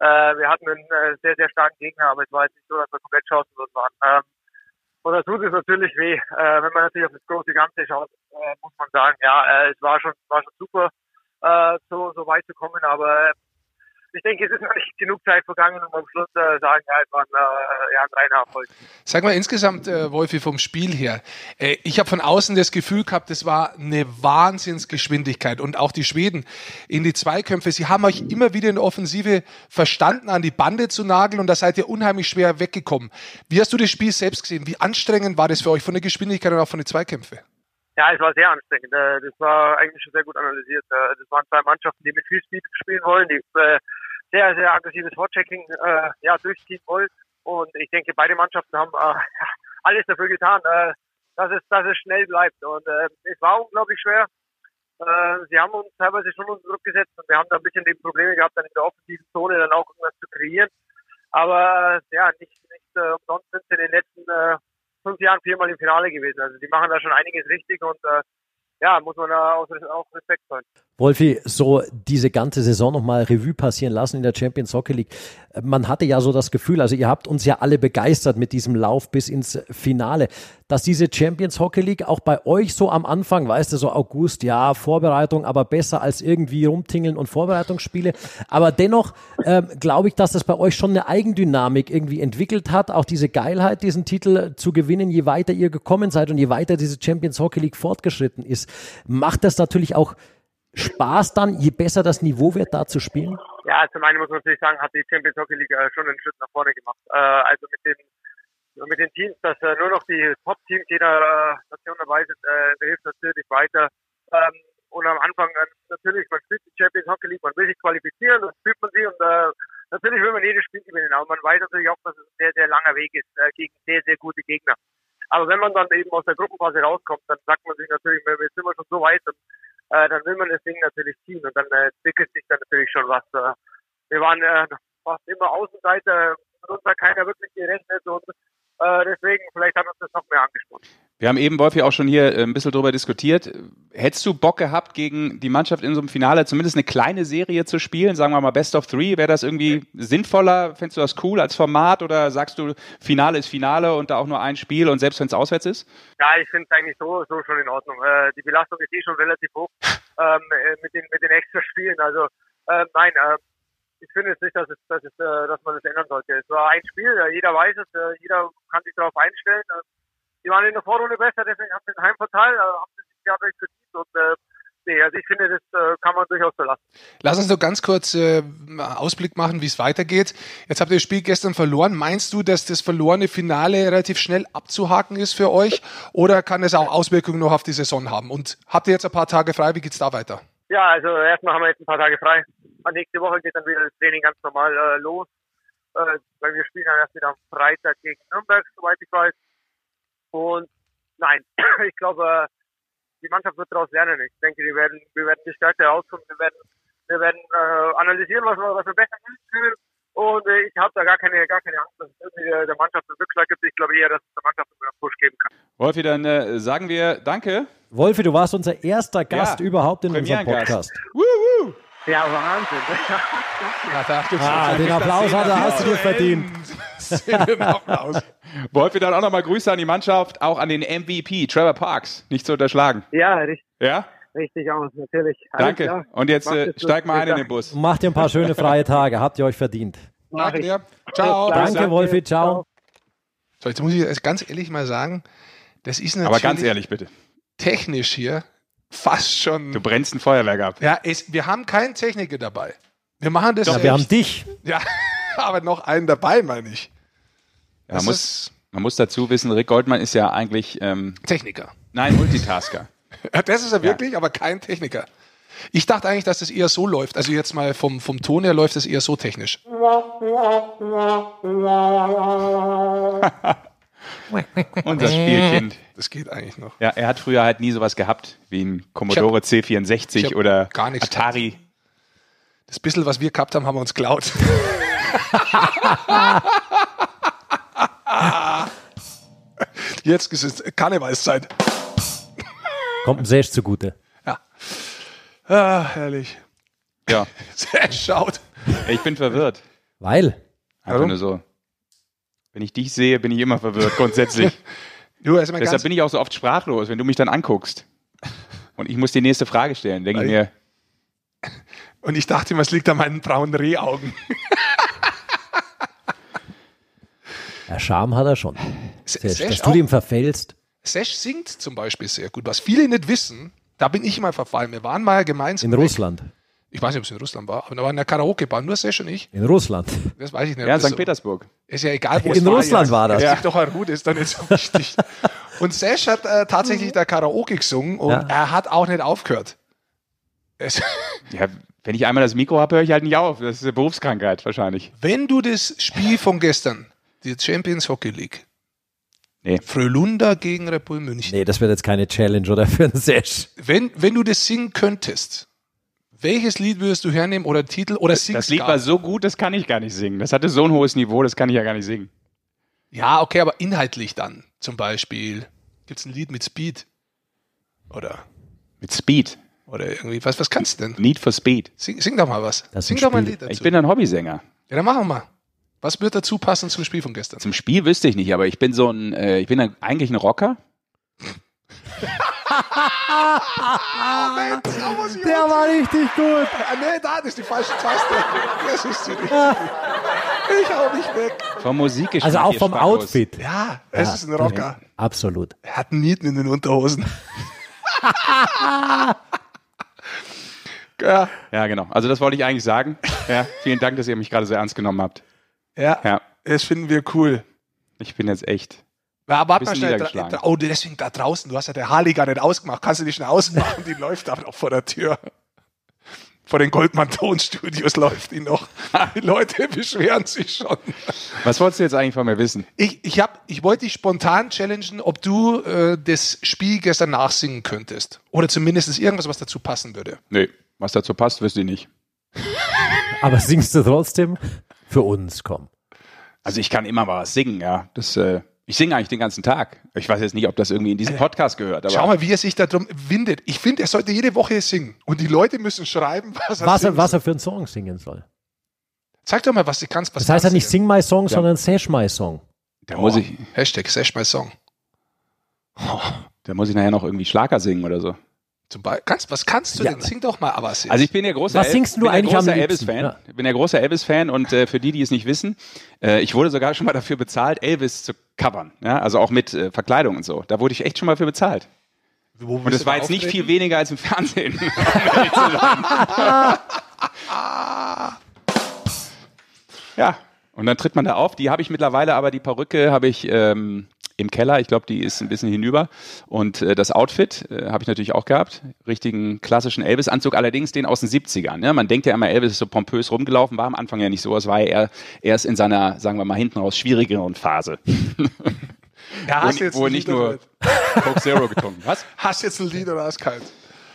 äh, wir hatten einen äh, sehr, sehr starken Gegner, aber es war jetzt nicht so, dass wir komplett chancenlos waren. Ähm, und da tut es natürlich weh. Äh, wenn man natürlich auf das große Ganze schaut, äh, muss man sagen, ja, äh, es war schon, war schon super. äh, so, so weit zu kommen. Aber ich denke, es ist noch nicht genug Zeit vergangen, um am Schluss äh, sagen, ja, es waren äh, ja, ein reiner Erfolg. Sag mal insgesamt, äh, Wolfi, vom Spiel her. Äh, ich habe von außen das Gefühl gehabt, es war eine Wahnsinnsgeschwindigkeit und auch die Schweden in die Zweikämpfe. Sie haben euch immer wieder in der Offensive verstanden, an die Bande zu nageln und da seid ihr unheimlich schwer weggekommen. Wie hast du das Spiel selbst gesehen? Wie anstrengend war das für euch von der Geschwindigkeit und auch von den Zweikämpfen? Ja, es war sehr anstrengend. Äh, das war eigentlich schon sehr gut analysiert. Äh, das waren zwei Mannschaften, die mit viel Speed spielen wollen, die äh, sehr, sehr aggressives Vorchecking äh, ja, durchziehen wollen. Und ich denke, beide Mannschaften haben äh, [laughs] alles dafür getan, äh, dass, es, dass es schnell bleibt. Und äh, es war unglaublich schwer. Äh, sie haben uns teilweise schon unter Druck gesetzt und wir haben da ein bisschen die Probleme gehabt, dann in der offensiven Zone dann auch irgendwas zu kreieren. Aber äh, ja, nicht, nicht äh, umsonst sind sie in den letzten äh, fünf Jahren viermal im Finale gewesen. Also die machen da schon einiges richtig und äh, ja, muss man da auch, Respekt zollen. Wolfi, so diese ganze Saison nochmal Revue passieren lassen in der Champions Hockey League. Man hatte ja so das Gefühl, also ihr habt uns ja alle begeistert mit diesem Lauf bis ins Finale, dass diese Champions Hockey League auch bei euch so am Anfang, weißt du, so August, ja, Vorbereitung, aber besser als irgendwie rumtingeln und Vorbereitungsspiele. Aber dennoch ähm, glaube ich, dass das bei euch schon eine Eigendynamik irgendwie entwickelt hat, auch diese Geilheit, diesen Titel zu gewinnen, je weiter ihr gekommen seid und je weiter diese Champions Hockey League fortgeschritten ist, macht das natürlich auch Spaß dann, je besser das Niveau wird, da zu spielen? Ja, zum einen muss man natürlich sagen, hat die Champions Hockey League äh, schon einen Schritt nach vorne gemacht. Äh, also mit den mit den Teams, dass äh, nur noch die Top-Teams jeder Nation dabei sind, hilft natürlich weiter. Ähm, und am Anfang natürlich, man spielt die Champions Hockey League, man will sich qualifizieren, dann spielt man sie und natürlich will man jedes Spiel gewinnen, aber man weiß natürlich auch, dass es ein sehr, sehr langer Weg ist gegen sehr, sehr gute Gegner. Aber wenn man dann eben aus der Gruppenphase rauskommt, dann sagt man sich natürlich, wir sind wir schon so weit und äh, dann will man das Ding natürlich ziehen und dann äh, entwickelt sich dann natürlich schon was. Äh, wir waren äh, fast immer Außenseiter, mit uns hat keiner wirklich gerechnet und äh, deswegen, vielleicht hat uns das noch mehr angesprochen. Wir haben eben, Wolfi, auch schon hier äh, ein bisschen drüber diskutiert. Hättest du Bock gehabt, gegen die Mannschaft in so einem Finale zumindest eine kleine Serie zu spielen? Sagen wir mal Best of Three. Wäre das irgendwie sinnvoller? Findest du das cool als Format oder sagst du, Finale ist Finale und da auch nur ein Spiel und selbst wenn es auswärts ist? Ja, ich finde es eigentlich so, so schon in Ordnung. Äh, die Belastung ist eh schon relativ hoch [laughs] ähm, äh, mit, den, mit den extra Spielen. Also äh, nein, ich finde es nicht, dass, es, dass, es, äh, dass man das ändern sollte. Es war ein Spiel, jeder weiß es, äh, jeder kann sich darauf einstellen. Die waren in der Vorrunde besser, deswegen haben sie den Heimvorteil, haben sie sich ja verdient und äh, Nee, also ich finde, das äh, kann man durchaus verlassen. Lass uns nur ganz kurz äh, Ausblick machen, wie es weitergeht. Jetzt habt ihr das Spiel gestern verloren. Meinst du, dass das verlorene Finale relativ schnell abzuhaken ist für euch? Oder kann es auch Auswirkungen noch auf die Saison haben? Und habt ihr jetzt ein paar Tage frei? Wie geht's da weiter? Ja, also erstmal haben wir jetzt ein paar Tage frei. Nächste Woche geht dann wieder das Training ganz normal äh, los. Äh, weil wir spielen dann erst wieder am Freitag gegen Nürnberg, soweit ich weiß. Und nein, [clears throat] ich glaube, die Mannschaft wird daraus lernen. Ich denke, wir werden, wir werden die Stärke herausfinden. Wir werden, wir werden äh, analysieren, was wir, was wir besser können. Und äh, ich habe da gar keine, gar keine Angst, dass es irgendwie der, Mannschaft einen Rückschlag gibt. Ich glaube eher, dass es der Mannschaft einen Push geben kann. Wolfi, dann äh, sagen wir Danke. Wolfi, du warst unser erster Gast ja, überhaupt in unserem Podcast. Woo, Ja, Wahnsinn. [laughs] ja, ah, den Applaus hat, hast du dir verdient. Wolfi, dann auch nochmal Grüße an die Mannschaft, auch an den MVP, Trevor Parks, nicht zu unterschlagen. Ja, richtig. Ja? Richtig aus, natürlich. Alles Danke. Klar. Und jetzt äh, steig mal ein in den Bus. Macht ihr ein paar schöne freie Tage, habt ihr euch verdient. Danke dir. Ciao. Danke, Wolfi, ciao. So, jetzt muss ich ganz ehrlich mal sagen, das ist natürlich... Aber ganz ehrlich, bitte. Technisch hier fast schon... Du brennst ein Feuerwerk ab. Ja, es, wir haben keinen Techniker dabei. Wir machen das Ja, wir haben dich. Ja, [laughs] aber noch einen dabei, meine ich. Ja, man, muss, man muss dazu wissen, Rick Goldmann ist ja eigentlich... Ähm, Techniker. Nein, Multitasker. [laughs] das ist er wirklich, ja. aber kein Techniker. Ich dachte eigentlich, dass das eher so läuft. Also jetzt mal vom, vom Ton her läuft es eher so technisch. [laughs] Unser Spielkind. Das geht eigentlich noch. Ja, er hat früher halt nie sowas gehabt wie ein Commodore hab, C64 oder Atari. Gehabt. Das bisschen, was wir gehabt haben, haben wir uns klaut. [laughs] Jetzt ist es Karnevalszeit. Kommt ein Sesh zugute. Ja. Ah, herrlich. Ja. [laughs] Sesh schaut. Ich bin verwirrt. Weil? Einfach Warum? nur so. Wenn ich dich sehe, bin ich immer verwirrt, grundsätzlich. [laughs] du, Deshalb bin ich auch so oft sprachlos, wenn du mich dann anguckst. Und ich muss die nächste Frage stellen. Denke ich mir, [laughs] Und ich dachte immer, es liegt an meinen braunen Rehaugen. [laughs] Ja, Charme hat er schon. Sesh, Dass auch- du dem verfällst. Sesh singt zum Beispiel sehr gut. Was viele nicht wissen, da bin ich mal verfallen. Wir waren mal gemeinsam. In weg. Russland. Ich weiß nicht, ob es in Russland war, aber da war in der Karaoke-Bar nur Sesh und ich. In Russland. Das weiß ich nicht. Ja, St. so- Petersburg. Ist ja egal, wo es In war. Russland ja. war das. Es Ja. doch an Ruth, ist doch nicht so wichtig. [laughs] Und Sesh hat äh, tatsächlich da Karaoke gesungen und Ja. er hat auch nicht aufgehört. Es, [laughs] Ja, wenn ich einmal das Mikro habe, höre ich halt nicht auf. Das ist eine Berufskrankheit wahrscheinlich. wenn du das Spiel von gestern, die Champions Hockey League, Nee. Frölunda gegen Red Bull München, Nee, das wird jetzt keine Challenge oder für einen Sesh. wenn, wenn du das singen könntest, welches Lied würdest du hernehmen oder Titel oder singst Das Lied gar war so gut, das kann ich gar nicht singen. Das hatte so ein hohes Niveau, das kann ich ja gar nicht singen. Ja, okay, aber inhaltlich dann. Zum Beispiel, gibt es ein Lied mit Speed? Oder, Mit Speed. oder irgendwie, was, was kannst du denn? Need for Speed. Sing, sing doch mal was. Das Sing doch mal ein. Lied dazu. Ich bin ein Hobbysänger. ja, dann machen wir mal. Was wird dazu passen zum Spiel von gestern? Zum Spiel wüsste ich nicht, aber ich bin so ein, äh, ich bin ein, eigentlich ein Rocker. [laughs] Der war richtig gut. Ah, nee, da das ist die falsche Taste. Das ist sie nicht. Ich hau nicht weg. Vom Musikgeschmack. Also auch vom. Outfit. Ja, es Ja. ist ein Rocker. Absolut. Er hat Nieten in den Unterhosen. ja, Ja, genau. Also das wollte ich eigentlich sagen. Ja, vielen Dank, dass ihr mich gerade so ernst genommen habt. ja, Ja, das finden wir cool. ich bin jetzt echt. Ja, warte mal schnell. Oh, deswegen da draußen. Du hast ja der Harley gar nicht ausgemacht. Kannst du die schnell ausmachen? Die läuft aber noch vor der Tür. Vor den Goldman Tonstudios läuft die noch. Die Leute beschweren sich schon. Was wolltest du jetzt eigentlich von mir wissen? Ich, ich, hab, ich wollte dich spontan challengen, ob du äh, das Spiel gestern nachsingen könntest. Oder zumindest irgendwas, was dazu passen würde. Nee, was dazu passt, wüsste ich nicht. [laughs] Aber singst du trotzdem? Für uns, komm. Also ich kann immer mal was singen, ja. Das, äh, ich singe eigentlich den ganzen Tag. Ich weiß jetzt nicht, ob das irgendwie in diesen Podcast gehört. Aber Schau mal, wie er sich da drum windet. Ich finde, er sollte jede Woche singen. Und die Leute müssen schreiben, [laughs] was er Was er, was er für einen Song singen soll. Sag doch mal, was du kannst. Was Das heißt ja nicht Sing My Song, Ja. sondern Sesh My Song. da, muss ich, Oh, Hashtag Sash my Song. [laughs] da muss ich nachher noch irgendwie Schlager singen oder so. Zum Beispiel, kannst, was kannst du Ja. denn? Sing doch mal aber jetzt. Also ich bin ja großer, Was singst du bin ja eigentlich großer liebsten? Elvis-Fan. Ja. Ich bin ja großer Elvis-Fan und äh, für die, die es nicht wissen, äh, ich wurde sogar schon mal dafür bezahlt, Elvis zu covern. Ja? Also auch mit äh, Verkleidung und so. Da wurde ich echt schon mal für bezahlt. Wo Und du war jetzt nicht viel weniger als im Fernsehen. [laughs] [laughs] ja, und dann tritt man da auf. Die habe ich mittlerweile, aber die Perücke habe ich ähm, im Keller. Ich glaube, die ist ein bisschen hinüber. Und äh, das Outfit äh, habe ich natürlich auch gehabt. Richtigen klassischen Elvis-Anzug, allerdings den aus den 70ern. Ne? Man denkt ja immer, Elvis ist so pompös rumgelaufen, war am Anfang ja nicht so. Es war ja eher erst in seiner, sagen wir mal, hinten raus schwierigeren Phase. [laughs] Ja, wo hast du jetzt wo ein nicht Lied oder nur Coke Zero getrunken. Was? Hast du jetzt ein Lied oder hast kalt?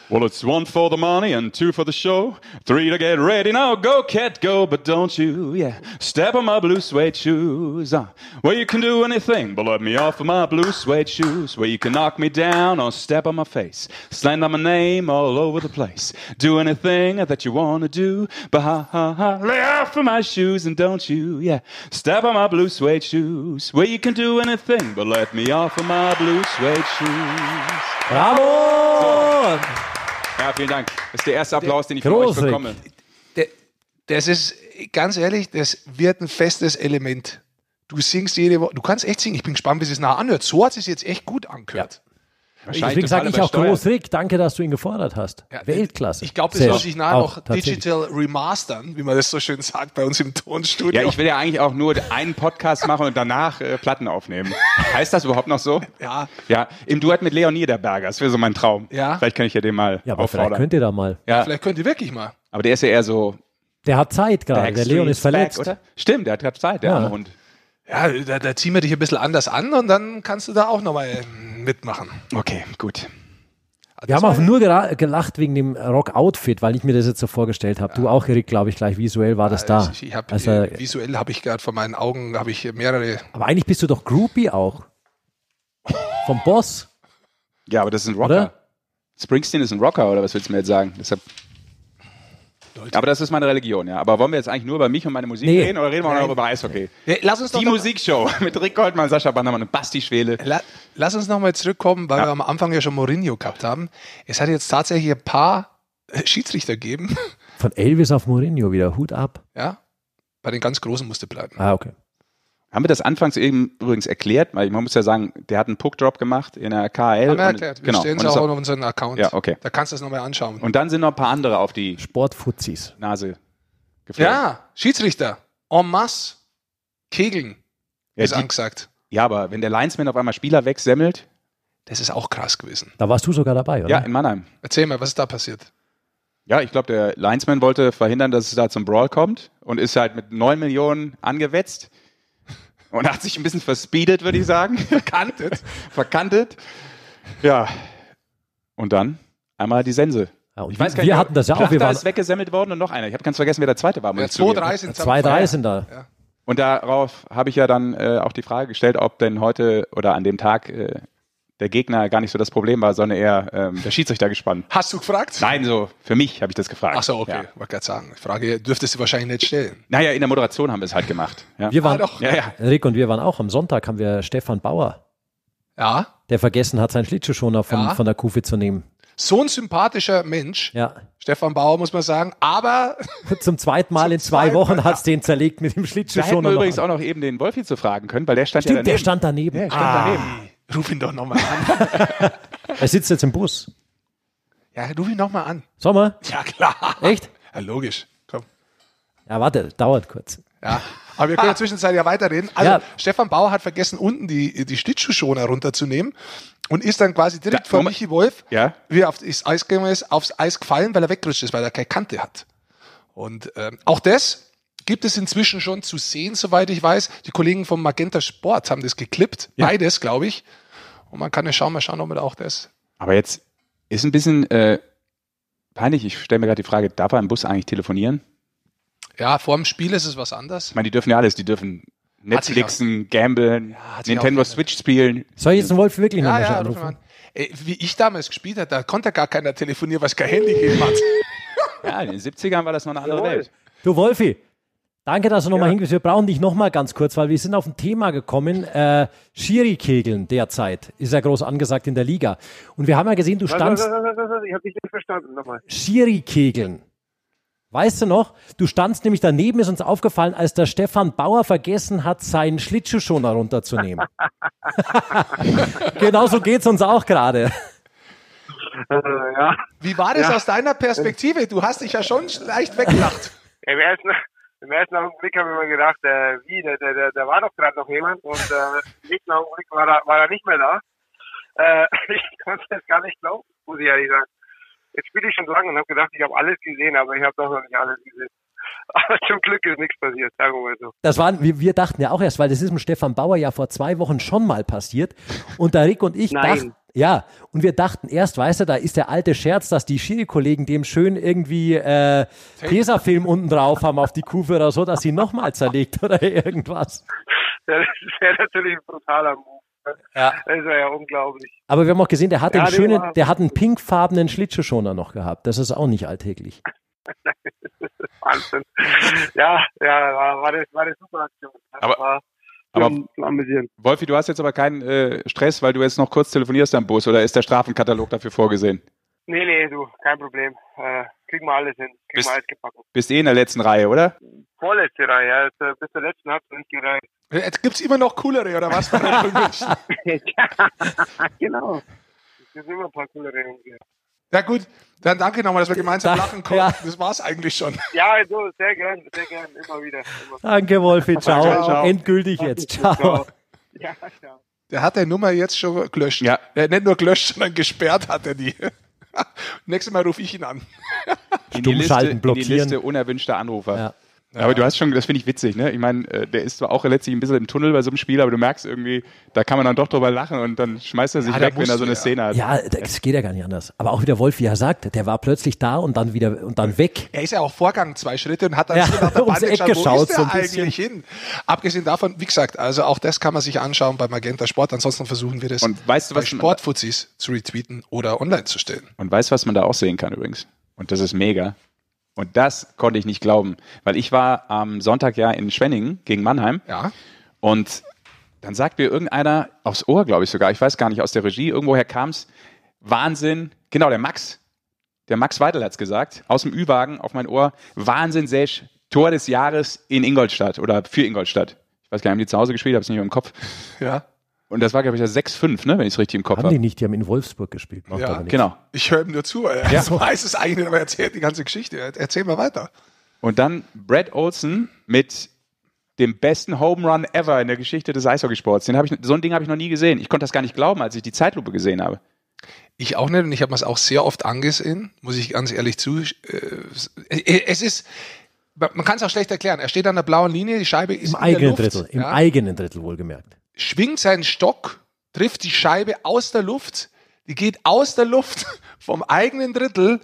Well, it's one for the money and two for the show. Three to get ready now. Go, cat, go, but don't you, yeah, step on my blue suede shoes. Uh, well, you can do anything, but let me off of my blue suede shoes. Well, you can knock me down or step on my face. Slander my name all over the place. Do anything that you want to do, but ha ha ha. Lay off of my shoes and don't you, yeah, step on my blue suede shoes. Well, you can do anything, but let me off of my blue suede shoes. Bravo! Ja, vielen Dank. Das ist der erste Applaus, den ich von euch Großartig. bekomme. Das ist, ganz ehrlich, das wird ein festes Element. Du singst jede Woche, du kannst echt singen. Ich bin gespannt, wie es nachher anhört. So hat es sich jetzt echt gut angehört. Deswegen sage ich auch groß Rick, danke, dass du ihn gefordert hast. Ja, Weltklasse. Ich glaube, das soll sich nachher Auch noch digital remastern, wie man das so schön sagt bei uns im Tonstudio. Ja, ich will ja eigentlich auch nur einen Podcast machen und danach äh, Platten aufnehmen. Heißt das überhaupt noch so? ja, Ja, im Duett mit Leon Niederberger. Das wäre so mein Traum. Ja. Vielleicht kann ich ja den mal Ja, aber vielleicht auffordern. könnt ihr da mal. Ja, vielleicht könnt ihr wirklich mal. aber der ist ja eher so. Der hat Zeit gerade. Der Leon ist verletzt. Back, oder? Stimmt, der hat gerade Zeit, der Ja. arme Hund. Ja, da, da ziehen wir dich ein bisschen anders an und dann kannst du da auch nochmal mitmachen. Okay, gut. Wir haben auch nur gelacht wegen dem Rock-Outfit, weil ich mir das jetzt so vorgestellt habe. Du auch, Rick, glaube ich, gleich visuell war das da. Ich, ich hab, Also, äh, visuell habe ich gerade vor meinen Augen habe ich mehrere. aber eigentlich bist du doch Groupie auch. Vom Boss. Ja, aber das ist ein Rocker. Oder? Springsteen ist ein Rocker, oder was willst du mir jetzt sagen? Deshalb Leute. aber das ist meine Religion, ja. Aber wollen wir jetzt eigentlich nur über mich und meine Musik Nee. reden oder reden wir auch noch über Eishockey? Ja, lass uns Die Musikshow [laughs] mit Rick Goldmann, Sascha Bannermann und Basti Schwele. La lass uns nochmal zurückkommen, weil Ja. wir am Anfang ja schon Mourinho gehabt haben. Es hat jetzt tatsächlich ein paar äh, Schiedsrichter gegeben, Von Elvis auf Mourinho wieder, Hut ab. Ja, bei den ganz Großen musste bleiben. Ah, okay. Haben wir das anfangs eben übrigens erklärt? Weil man muss ja sagen, der hat einen Puckdrop gemacht in der KL. Haben wir erklärt. Wir genau. stellen ist auch auf unseren Account. Ja, okay. Da kannst du es nochmal anschauen. Und dann sind noch ein paar andere auf die Sportfuzis. Nase geflogen. ja, Schiedsrichter. En masse. Kegeln ja, ist die, angesagt. ja, aber wenn der Linesman auf einmal Spieler wegsemmelt, Das ist auch krass gewesen. Da warst du sogar dabei, oder? ja, in Mannheim. Erzähl mal, was ist da passiert? Ja, ich glaube, der Linesman wollte verhindern, dass es da zum Brawl kommt und ist halt mit 9 Millionen angewetzt und hat sich ein bisschen verspeedet, würde ich sagen. [laughs] Verkantet. Verkantet. Ja. Und dann einmal die Sense. Ja, und Ich weiß gar wir nicht, hatten das ja auch. Wir waren ist weggesemmelt worden und noch einer. Ich habe ganz vergessen, wer der zweite war. Ja, zwei, drei sind zwei, drei sind da. Und darauf habe ich ja dann äh, auch die Frage gestellt, ob denn heute oder an dem Tag äh, der Gegner gar nicht so das Problem war, sondern eher ähm, der Schiedsrichter gespannt. Hast du gefragt? Nein, so für mich habe ich das gefragt. Ach so, okay. Ja. Wollte gerade sagen. Die Frage dürftest du wahrscheinlich nicht stellen. Naja, in der Moderation haben wir es halt gemacht. Ja, Wir waren, Ah, doch. ja, ja. Rick und wir waren auch am Sonntag, haben wir Stefan Bauer, Ja. der vergessen hat, seinen Schlittschuhschoner von, Ja. von der Kufe zu nehmen. So ein sympathischer Mensch. Ja. Stefan Bauer, muss man sagen. Aber [laughs] Zum zweiten Mal in zwei Wochen Mal, hat's den zerlegt mit dem Da hätten wir Schlittschuhschoner. übrigens auch noch eben den Wolfi zu fragen können, weil der stand ja Stimmt, daneben. der stand daneben. Der stand ah, daneben. Ruf ihn doch nochmal an. [laughs] Er sitzt jetzt im Bus. Ja, ruf ihn nochmal an. Sommer? Ja, klar. Echt? Ja, logisch. Komm. Ja, warte, dauert kurz. Ja. Aber wir können in der Zwischenzeit ja weiterreden. Also, Ja. Stefan Bauer hat vergessen, unten die, die Schlittschuhschoner runterzunehmen und ist dann quasi direkt Da- vor. Michi Wolf, Ja. wie er auf das Eis gegangen ist, aufs Eis gefallen, weil er weggerutscht ist, weil er keine Kante hat. Und ähm, auch das gibt es inzwischen schon zu sehen, soweit ich weiß. Die Kollegen vom Magenta Sport haben das geklippt. Ja. Beides, glaube ich. Und man kann ja schauen, mal schauen, ob man auch das. Aber jetzt ist ein bisschen äh, peinlich. Ich stelle mir gerade die Frage, darf er im Bus eigentlich telefonieren? Ja, vor dem Spiel ist es was anderes. Ich meine, die dürfen ja alles. Die dürfen Netflixen, gamblen, sich Nintendo Switch spielen. Soll ich jetzt den Wolf wirklich Ja, nochmal ja, anrufen? an. Ey, wie ich damals gespielt habe, da konnte gar keiner telefonieren, weil es kein Handy gegeben hat. Ja, in den 70ern war das noch eine andere Jawohl. Welt. Du Wolfi, danke, dass du nochmal hingewiesen Wir brauchen dich nochmal ganz kurz, weil wir sind auf ein Thema gekommen. Äh, Schiri-Kegeln derzeit ist ja groß angesagt in der Liga. Und wir haben ja gesehen, du standst was, was, was, was? Ich habe dich nicht verstanden. Nochmal. Schiri-Kegeln. Weißt du noch? Du standst nämlich daneben, ist uns aufgefallen, als der Stefan Bauer vergessen hat, seinen Schlittschuhschoner runterzunehmen. [laughs] Genauso geht's uns auch gerade. Äh, ja. Wie war das Ja. aus deiner Perspektive? Du hast dich ja schon leicht weggelacht. Im ersten, im ersten Augenblick habe ich mir gedacht, äh, wie, der, der, der, der war doch gerade noch jemand und äh, im nächsten Augenblick war er, war er nicht mehr da. Äh, [laughs] ich konnte es gar nicht glauben, muss ich ehrlich sagen. Jetzt spiele ich schon lange und habe gedacht, ich habe alles gesehen, aber ich habe doch noch nicht alles gesehen. [laughs] Aber zum Glück ist nichts passiert, sagen wir mal so. Das waren, wir, wir dachten ja auch erst, weil das ist dem Stefan Bauer ja vor zwei Wochen schon mal passiert. Und der Rick und ich Nein. dachten, ja, und wir dachten erst, weißt du, da ist der alte Scherz, dass die Schiri-Kollegen dem schön irgendwie äh, Tesafilm unten drauf haben auf die Kufe oder so, dass sie nochmal zerlegt [laughs] oder irgendwas. Das wäre natürlich ein brutaler Move. Ja. Das wäre ja unglaublich. Aber wir haben auch gesehen, der hat Ja, den der schönen, war- der hat einen pinkfarbenen Schlittschuhschoner noch gehabt. Das ist auch nicht alltäglich. [laughs] Wahnsinn. ja, ja, war, war, das, war eine super Aktion. Das Aber- war aber- zum, Amüsieren. Wolfi, du hast jetzt aber keinen äh, Stress, weil du jetzt noch kurz telefonierst am Bus oder ist der Strafenkatalog dafür vorgesehen? Nee, nee, du, kein Problem. Äh, kriegen wir alles hin. Kriegen Bist- wir alles gebacken. Bist eh in der letzten Reihe, oder? Vorletzte Reihe, ja. Jetzt, äh, bis zur letzten hat es nicht gereicht. Jetzt gibt's immer noch coolere, oder was? [laughs] [laughs] Genau. Es sind immer ein paar coole Rennen. Ja gut, dann danke nochmal, dass wir gemeinsam Da- lachen konnten. ja. Das war's eigentlich schon. Ja, so, sehr gern, sehr gern, immer wieder. Immer. Danke, Wolfi. Ciao. Ciao, ciao. Endgültig jetzt. Ciao. Ja, ciao. Der hat die Nummer jetzt schon gelöscht. Ja. Er nicht nur gelöscht, sondern gesperrt hat er die. [laughs] Nächstes Mal rufe ich ihn an. In die, Liste, Stummschalten, in die blockieren. Liste unerwünschter Anrufer. Ja. Aber du hast schon, das finde ich witzig, ne? Ich meine, äh, der ist zwar auch letztlich ein bisschen im Tunnel bei so einem Spiel, aber du merkst irgendwie, da kann man dann doch drüber lachen und dann schmeißt er sich Ja, weg, wenn er so eine ja. Szene hat. Ja, das geht ja gar nicht anders. Aber auch wie der Wolf, wie er sagt, der war plötzlich da und dann wieder und dann weg. Er ist ja auch vorgegangen zwei Schritte und hat dann Ja, so nach der [laughs] Bande geschaut, wo ist so der bisschen. eigentlich hin? Abgesehen davon, wie gesagt, also auch das kann man sich anschauen bei Magenta Sport. Ansonsten versuchen wir das Und weißt du, bei was man- Sportfuzis zu retweeten oder online zu stellen. Und weißt du, was man da auch sehen kann übrigens? Und das ist mega. Und das konnte ich nicht glauben, weil ich war am Sonntag ja in Schwenningen gegen Mannheim Ja, und dann sagt mir irgendeiner aufs Ohr, glaube ich sogar, ich weiß gar nicht, aus der Regie, irgendwoher kam es, Wahnsinn, genau, der Max, der Max Weidel hat es gesagt, aus dem Ü-Wagen auf mein Ohr, Wahnsinn, Sesh, Tor des Jahres in Ingolstadt oder für Ingolstadt. Ich weiß gar nicht, haben die zu Hause gespielt, habe es nicht mehr im Kopf. Ja. Und das war, glaube ich, das 6-5, ne, wenn ich es richtig im Kopf Haben habe. die nicht, die haben in Wolfsburg gespielt. Macht Ja. Genau. Ich höre ihm nur zu. Er ja. weiß es eigentlich nicht, aber er erzählt die ganze Geschichte. Erzähl mal weiter. Und dann Brad Olson mit dem besten Home Run ever in der Geschichte des Eishockeysports. Den hab ich, so ein Ding habe ich noch nie gesehen. Ich konnte das gar nicht glauben, als ich die Zeitlupe gesehen habe. Ich auch nicht und ich habe mir es auch sehr oft angesehen, muss ich ganz ehrlich zu. Äh, es ist, man kann es auch schlecht erklären. Er steht an der blauen Linie, die Scheibe ist Im in eigenen der Luft, Drittel. Im ja, eigenen Drittel wohlgemerkt. Schwingt seinen Stock, trifft die Scheibe aus der Luft, die geht aus der Luft [laughs] vom eigenen Drittel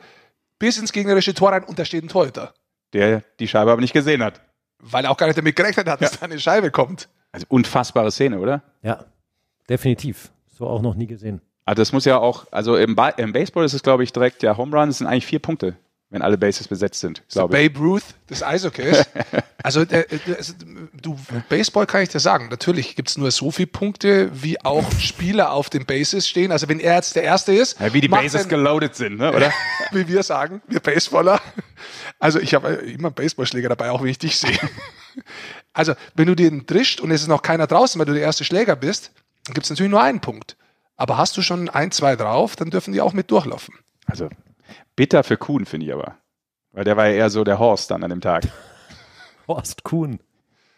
bis ins gegnerische Tor rein und da steht ein Torhüter. Der die Scheibe aber nicht gesehen hat. Weil er auch gar nicht damit gerechnet hat, dass da eine Scheibe kommt. Also unfassbare Szene, oder? Ja, definitiv. So auch noch nie gesehen. Also das muss ja auch, also im, ba im Baseball ist es, glaube ich, direkt der Home Run, das sind eigentlich vier Punkte, wenn alle Bases besetzt sind, So. Babe Ruth des Eishockeys. [laughs] also, der, der, also, du, Baseball kann ich dir sagen. Natürlich gibt es nur so viele Punkte, wie auch Spieler auf den Bases stehen. Also wenn er jetzt der Erste ist, Ja, wie die Bases geloaded sind, ne, oder? [laughs] wie wir sagen, wir Baseballer. Also ich habe immer einen Baseballschläger dabei, auch wenn ich dich sehe. [laughs] Also wenn du den drischt und es ist noch keiner draußen, weil du der erste Schläger bist, dann gibt es natürlich nur einen Punkt. Aber hast du schon ein, zwei drauf, dann dürfen die auch mit durchlaufen. Also bitter für Kuhn, finde ich aber. Weil der war ja eher so der Horst dann an dem Tag. [laughs] Horst Kuhn.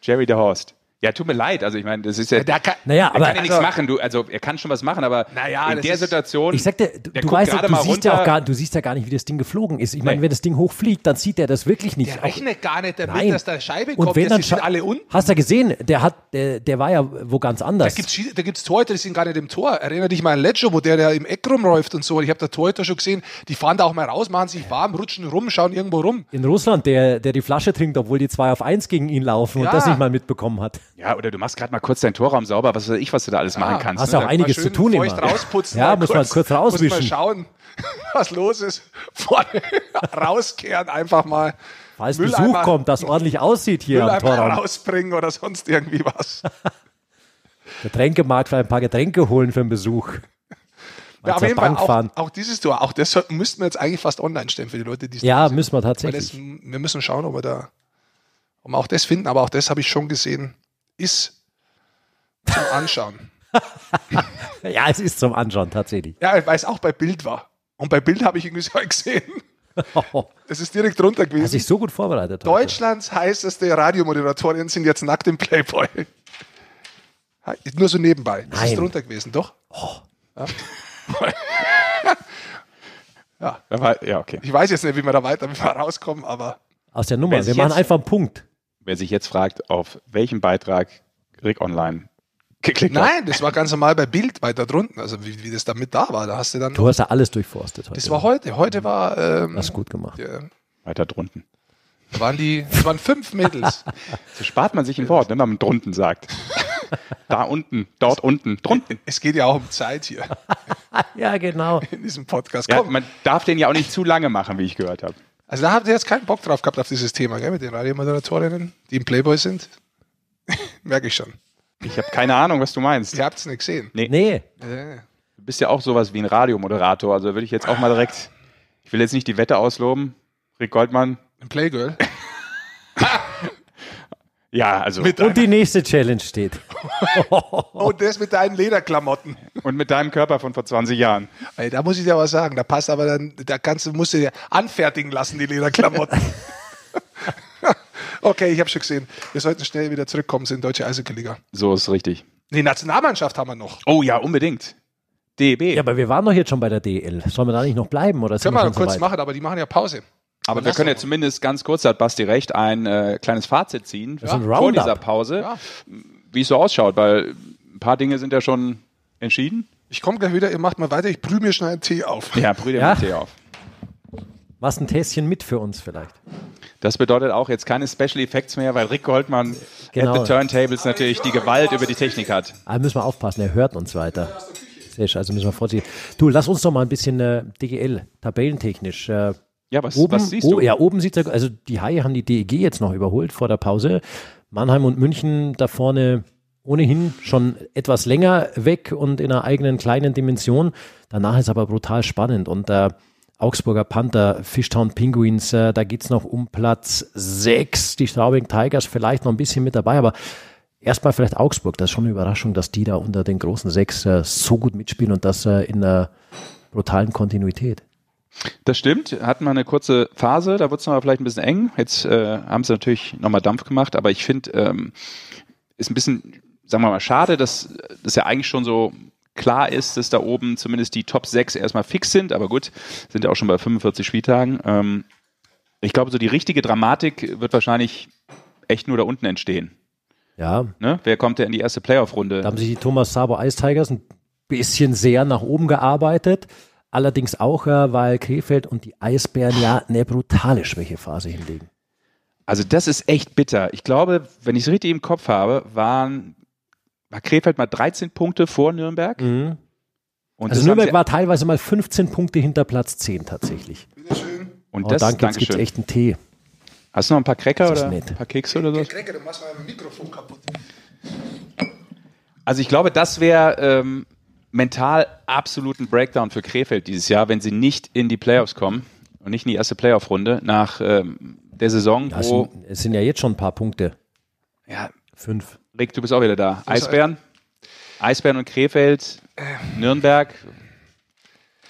Jerry der Horst. Ja, tut mir leid. Also ich meine, das ist ja. Der kann, Naja, er aber kann ja nichts also- machen. Du, also er kann schon was machen, aber Naja, in der ist- Situation. ich sagte, du, der du guckt weißt ja, du mal siehst ja auch gar, du siehst ja gar nicht, wie das Ding geflogen ist. Ich meine, Nee. wenn das Ding hochfliegt, dann sieht er das wirklich nicht. der rechnet gar nicht damit, Nein. dass da Scheibe und kommt. wenn Jetzt dann sind alle unten. Hast du gesehen, der hat, der, der war ja wo ganz anders. Da gibt's, da gibt's Torhüter, die sind gar nicht im Tor. Erinner dich mal an Ledger, wo der, der im Eck rumläuft und so. Ich habe da Torhüter schon gesehen, die fahren da auch mal raus, machen sich warm, rutschen rum, schauen irgendwo rum. in Russland, der, der die Flasche trinkt, obwohl die zwei auf eins gegen ihn laufen Ja. und das nicht mal mitbekommen hat. Ja, oder du machst gerade mal kurz deinen Torraum sauber, was weiß ich, was du da alles machen kannst. hast ne? auch einiges zu tun immer. rausputzen. Ja, muss man kurz rauswischen. Muss mal schauen, [laughs] was los ist. Vorne [laughs] rauskehren, einfach mal Falls Mülleimer- Besuch kommt, das ordentlich aussieht hier am Mülleimer Torraum. rausbringen oder sonst irgendwie was. [laughs] Getränkemarkt, vielleicht ein paar Getränke holen für den Besuch. Ja, auf jeden Fall auch, auch dieses Tor, auch das müssten wir jetzt eigentlich fast online stellen für die Leute, die es Ja, nicht sehen. müssen wir tatsächlich. das, wir müssen schauen, ob wir da ob wir auch das finden, aber auch das habe ich schon gesehen, ist zum Anschauen. [laughs] Ja, es ist zum Anschauen tatsächlich. ja, weil es auch bei Bild war. Und bei Bild habe ich irgendwie so gesehen. [laughs] Es ist direkt drunter Hast gewesen. dich so gut vorbereitet. heute. Deutschlands heißeste Radiomoderatorin sind jetzt nackt im Playboy. Nur so nebenbei. Das ist Nein. drunter gewesen, doch? Da [laughs] war, ja, okay. Ich weiß jetzt nicht, wie wir da weiter wie wir rauskommen, aber Aus der Nummer. Wir sich machen einfach einen Punkt. Wer sich jetzt fragt, auf welchen Beitrag Rick Online geklickt hat. nein, das war ganz normal bei Bild weiter drunten. Also wie, wie das da mit da war, da hast du dann. Du hast ja alles durchforstet heute. Das war heute. Heute war. Ähm, Hast gut gemacht. ja, Weiter drunten. da waren die. Es waren fünf Mädels. [laughs] So spart man sich ein Wort, wenn man drunten sagt. [laughs] da unten, dort unten, drunten. es geht ja auch um Zeit hier [laughs] Ja, genau. in diesem Podcast. Ja, Komm. man darf den ja auch nicht zu lange machen, wie ich gehört habe. Also da habt ihr jetzt keinen Bock drauf gehabt auf dieses Thema, gell, mit den Radiomoderatorinnen, die im Playboy sind. [laughs] Merke ich schon. Ich habe keine Ahnung, was du meinst. Ihr habt es nicht gesehen. Nee, Äh, Du bist ja auch sowas wie ein Radiomoderator, also würde ich jetzt auch mal direkt, ich will jetzt nicht die Wette ausloben. Rick Goldmann, Ein Playgirl. [laughs] ja, also Mit und die nächste Challenge steht. [laughs] Oh, das mit deinen Lederklamotten. und mit deinem Körper von vor 20 Jahren. Ey, da muss ich dir was sagen. Da passt aber dann, da kannst du, musst du dir anfertigen lassen, die Lederklamotten. [laughs] okay, ich habe schon gesehen. Wir sollten schnell wieder zurückkommen in die deutsche Eishockey-Liga. So ist richtig. Die Nationalmannschaft haben wir noch. Oh ja, unbedingt. DEB. Ja, aber wir waren doch jetzt schon bei der DL. Sollen wir da nicht noch bleiben? Oder sind Können wir kurz so machen, aber die machen ja Pause. Aber wir können ja zumindest ganz kurz, da hat Basti recht, ein äh, kleines Fazit ziehen ein vor dieser Pause, Ja. wie es so ausschaut, weil ein paar Dinge sind ja schon entschieden. Ich komme gleich wieder, ihr macht mal weiter, ich brühe mir schnell einen Tee auf. Ja, Brüder Ja. mit Tee auf. Was ein Tässchen mit für uns vielleicht. Das bedeutet auch jetzt keine Special Effects mehr, weil Rick Goldmann Genau. at the Turntables natürlich die Gewalt über die Technik hat. Aber müssen wir aufpassen, er hört uns weiter. Sehr schön, also müssen wir vorsichtig. Du, lass uns doch mal ein bisschen äh, DGL, tabellentechnisch. Äh, Ja, was, oben, was siehst oh, du? Ja, oben sieht er, also die Haie haben die DEG jetzt noch überholt vor der Pause. Mannheim und München da vorne ohnehin schon etwas länger weg und in einer eigenen kleinen Dimension. Danach ist aber brutal spannend und äh, Augsburger Panther, Fishtown Penguins, äh, da geht's noch um Platz 6. Die Straubing Tigers vielleicht noch ein bisschen mit dabei, aber erstmal vielleicht Augsburg. Das ist schon eine Überraschung, dass die da unter den großen sechs äh, so gut mitspielen und das äh, in einer brutalen Kontinuität. Das stimmt, hatten wir eine kurze Phase, da wurde es noch vielleicht ein bisschen eng. Jetzt äh, haben sie natürlich nochmal Dampf gemacht, aber ich finde, ähm, ist ein bisschen, sagen wir mal, schade, dass das ja eigentlich schon so klar ist, dass da oben zumindest die Top 6 erstmal fix sind, aber gut, sind ja auch schon bei 45 Spieltagen. Ähm, ich glaube, so die richtige Dramatik wird wahrscheinlich echt nur da unten entstehen. Ja. Ne? Wer kommt denn in die erste Playoff-Runde? Da haben sich die Thomas Sabo Ice Tigers ein bisschen sehr nach oben gearbeitet. Allerdings auch, äh, weil Krefeld und die Eisbären ja eine brutale Schwächephase hinlegen. Also das ist echt bitter. Ich glaube, wenn ich es richtig im Kopf habe, waren war Krefeld mal 13 Punkte vor Nürnberg. Mhm. also Nürnberg war teilweise mal 15 Punkte hinter Platz 10 tatsächlich. Bitteschön. Und oh, das, danke, jetzt gibt es echt einen Tee. Hast du noch ein paar Cracker oder nett. ein paar Kekse oder so? Cracker, du machst mein Mikrofon kaputt. Also ich glaube, das wäre ähm, mental absoluten Breakdown für Krefeld dieses Jahr, wenn sie nicht in die Playoffs kommen und nicht in die erste Playoff-Runde nach ähm, der Saison, ja, wo... Es sind, es sind ja jetzt schon ein paar Punkte. Ja. Fünf. Rick, du bist auch wieder da. Eisbären? Eisbären und Krefeld, Nürnberg.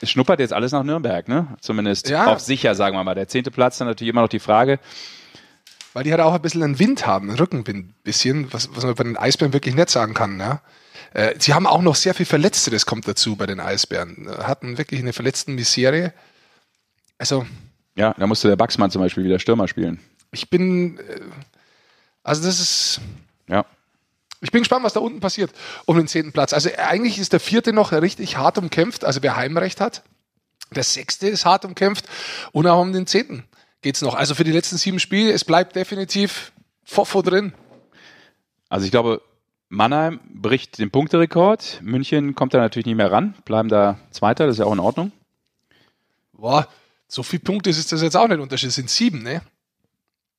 Es schnuppert jetzt alles nach Nürnberg, ne? Zumindest ja. auf sicher, sagen wir mal. Der zehnte Platz, dann natürlich immer noch die Frage. Weil die halt auch ein bisschen einen Wind haben, einen Rückenwind, ein bisschen, was, was man bei den Eisbären wirklich nicht sagen kann, ja? Äh, sie haben auch noch sehr viel Verletzte, das kommt dazu bei den Eisbären. Hatten wirklich eine verletzten Misere. Also. Ja, da musste der Baxmann zum Beispiel wieder Stürmer spielen. Ich bin, äh, also das ist, ja. Ich bin gespannt, was da unten passiert um den zehnten Platz. Also eigentlich ist der vierte noch richtig hart umkämpft, also wer Heimrecht hat. Der sechste ist hart umkämpft und auch um den zehnten geht es noch. Also für die letzten sieben Spiele, es bleibt definitiv Fofo drin. Also ich glaube, Mannheim bricht den Punkterekord. München kommt da natürlich nicht mehr ran, bleiben da Zweiter, das ist ja auch in Ordnung. Boah, so viele Punkte ist das jetzt auch nicht Unterschied. Es sind sieben, ne? Ja,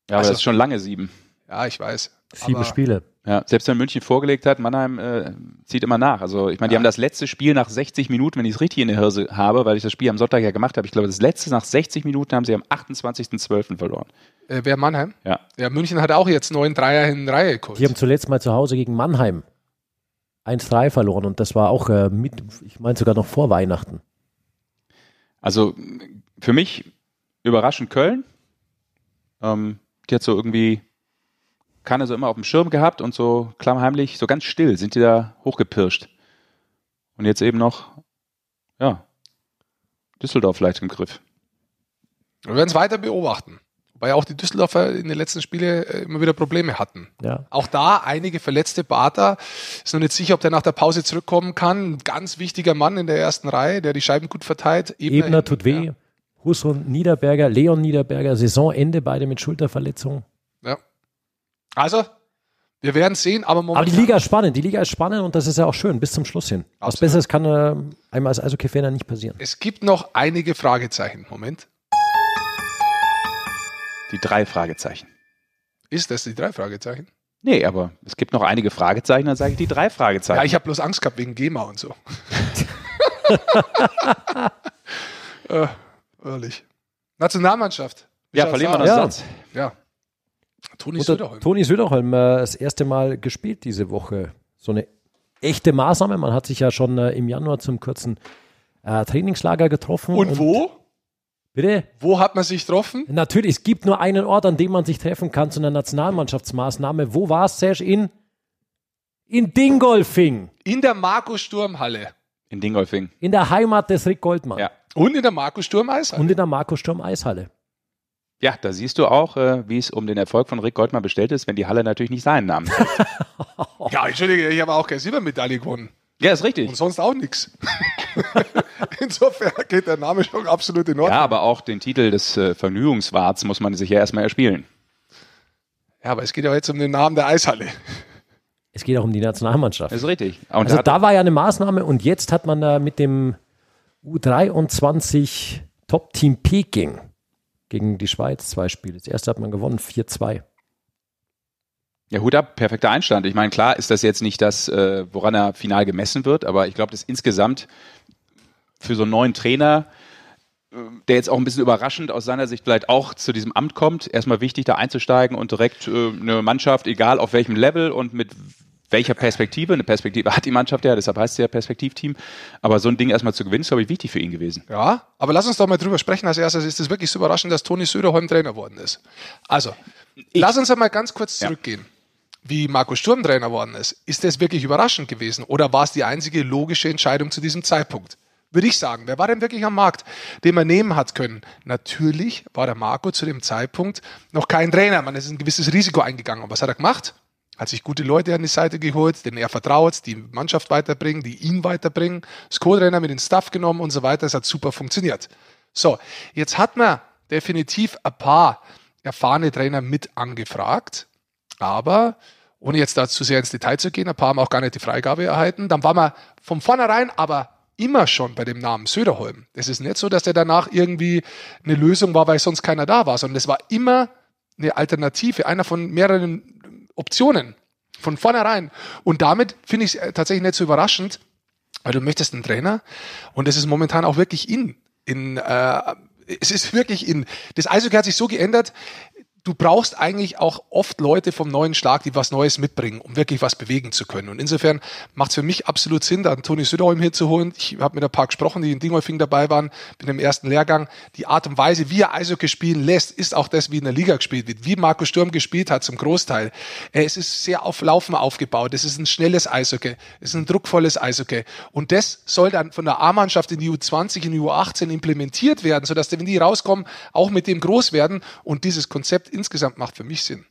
aber also, das ist schon lange sieben. Ja, ich weiß. Sieben Spiele. Ja, selbst wenn München vorgelegt hat, Mannheim äh, zieht immer nach. Also ich meine, die ja. haben das letzte Spiel nach 60 Minuten, wenn ich es richtig in der Hirse habe, weil ich das Spiel am Sonntag ja gemacht habe. Ich glaube, das letzte nach 60 Minuten haben sie am 28.12. verloren. Äh, wer Mannheim? Ja. Ja, München hat auch jetzt neun Dreier in Reihe geholt. Die haben zuletzt mal zu Hause gegen Mannheim 1-3 verloren und das war auch äh, mit, ich meine sogar noch vor Weihnachten. Also für mich überraschend Köln. Ähm, die hat so irgendwie keiner so immer auf dem Schirm gehabt und so klammheimlich, so ganz still sind die da hochgepirscht. Und jetzt eben noch, ja, Düsseldorf vielleicht im Griff. Wir werden es weiter beobachten. Wobei auch die Düsseldorfer in den letzten Spielen äh, immer wieder Probleme hatten. Ja. Auch da einige verletzte Bata. Ist noch nicht sicher, ob der nach der Pause zurückkommen kann. Ein ganz wichtiger Mann in der ersten Reihe, der die Scheiben gut verteilt. Ebner, Ebner tut weh. Ja. Husson Niederberger, Leon Niederberger, Saisonende, beide mit Schulterverletzung. Also, wir werden sehen, aber momentan. Aber die Liga ist spannend, die Liga ist spannend und das ist ja auch schön, bis zum Schluss hin. Absolut. Was Besseres kann äh, einmal als Eishockey-Fan nicht passieren. Es gibt noch einige Fragezeichen. Moment. Die drei Fragezeichen. Ist das die drei Fragezeichen? Nee, aber es gibt noch einige Fragezeichen, dann sage ich die drei Fragezeichen. Ja, ich habe bloß Angst gehabt wegen GEMA und so. [laughs] äh, ehrlich. Nationalmannschaft. ja, verlieren wir noch ja. Satz. Ja. Toni Söderholm. Toni Söderholm äh, das erste Mal gespielt diese Woche. So eine echte Maßnahme. Man hat sich ja schon äh, im Januar zum kurzen äh, Trainingslager getroffen. Und, und, wo? Bitte? Wo hat man sich getroffen? Natürlich, es gibt nur einen Ort, an dem man sich treffen kann zu einer Nationalmannschaftsmaßnahme. Wo war es, Serge? In, in Dingolfing. In der Markus Sturm-Halle. In Dingolfing. In der Heimat des Rick Goldmann. Ja. Und in der Markus Sturm Eishalle. Und in der Markus Sturm Eishalle. Ja, da siehst du auch, äh, wie es um den Erfolg von Rick Goldmann bestellt ist, wenn die Halle natürlich nicht seinen Namen hat. [laughs] ja, Entschuldige, ich habe auch keine Silbermedaille gewonnen. Ja, ist richtig. Und sonst auch nichts. [laughs] Insofern geht der Name schon absolut in Ordnung. Ja, aber auch den Titel des äh, Vergnügungswarts muss man sich ja erstmal erspielen. Ja, aber es geht ja jetzt um den Namen der Eishalle. Es geht auch um die Nationalmannschaft. Das ist richtig. Und also da war ja eine Maßnahme und jetzt hat man da mit dem U23 Top-Team Peking gegen die Schweiz zwei Spiele. Das erste hat man gewonnen, 4-2. Ja, Hut ab, perfekter Einstand. Ich meine, klar ist das jetzt nicht das, äh, woran er final gemessen wird, aber ich glaube, dass insgesamt für so einen neuen Trainer der jetzt auch ein bisschen überraschend aus seiner Sicht vielleicht auch zu diesem Amt kommt. Erstmal wichtig, da einzusteigen und direkt äh, eine Mannschaft, egal auf welchem Level und mit welcher Perspektive, eine Perspektive hat die Mannschaft ja, deshalb heißt es ja Perspektivteam, aber so ein Ding erstmal zu gewinnen, ist, glaube ich, wichtig für ihn gewesen. Ja, aber lass uns doch mal drüber sprechen. Als erstes ist es wirklich so überraschend, dass Toni Söderholm Trainer geworden ist. Also, ich, lass uns einmal ganz kurz zurückgehen. Ja. Wie Marco Sturm Trainer geworden ist, ist das wirklich überraschend gewesen oder war es die einzige logische Entscheidung zu diesem Zeitpunkt? Würde ich sagen. Wer war denn wirklich am Markt, den man nehmen hat können? Natürlich war der Marco zu dem Zeitpunkt noch kein Trainer. Man ist ein gewisses Risiko eingegangen. Und was hat er gemacht? Hat sich gute Leute an die Seite geholt, denen er vertraut, die Mannschaft weiterbringen, die ihn weiterbringen, das Co-Trainer mit den Staff genommen und so weiter. Es hat super funktioniert. So, jetzt hat man definitiv ein paar erfahrene Trainer mit angefragt, aber ohne jetzt da zu sehr ins Detail zu gehen, ein paar haben auch gar nicht die Freigabe erhalten. Dann war man von vornherein aber immer schon bei dem Namen Söderholm. Es ist nicht so, dass der danach irgendwie eine Lösung war, weil sonst keiner da war, sondern es war immer eine Alternative, einer von mehreren Optionen von vornherein. Und damit finde ich es äh, tatsächlich nicht so überraschend, weil du möchtest einen Trainer und es ist momentan auch wirklich in. in äh, es ist wirklich in. Das Eishockey hat sich so geändert du brauchst eigentlich auch oft Leute vom neuen Schlag, die was Neues mitbringen, um wirklich was bewegen zu können. Und insofern macht es für mich absolut Sinn, da einen Toni Söderholm hinzuholen. Ich habe mit ein paar gesprochen, die in Dingolfing dabei waren, bin im ersten Lehrgang. Die Art und Weise, wie er Eishockey spielen lässt, ist auch das, wie in der Liga gespielt wird, wie Marco Sturm gespielt hat zum Großteil. Es ist sehr auf Laufen aufgebaut. Es ist ein schnelles Eishockey. Es ist ein druckvolles Eishockey. Und das soll dann von der A-Mannschaft in die U20, in die U18 implementiert werden, sodass, wenn die rauskommen, auch mit dem groß werden und dieses Konzept insgesamt macht für mich Sinn.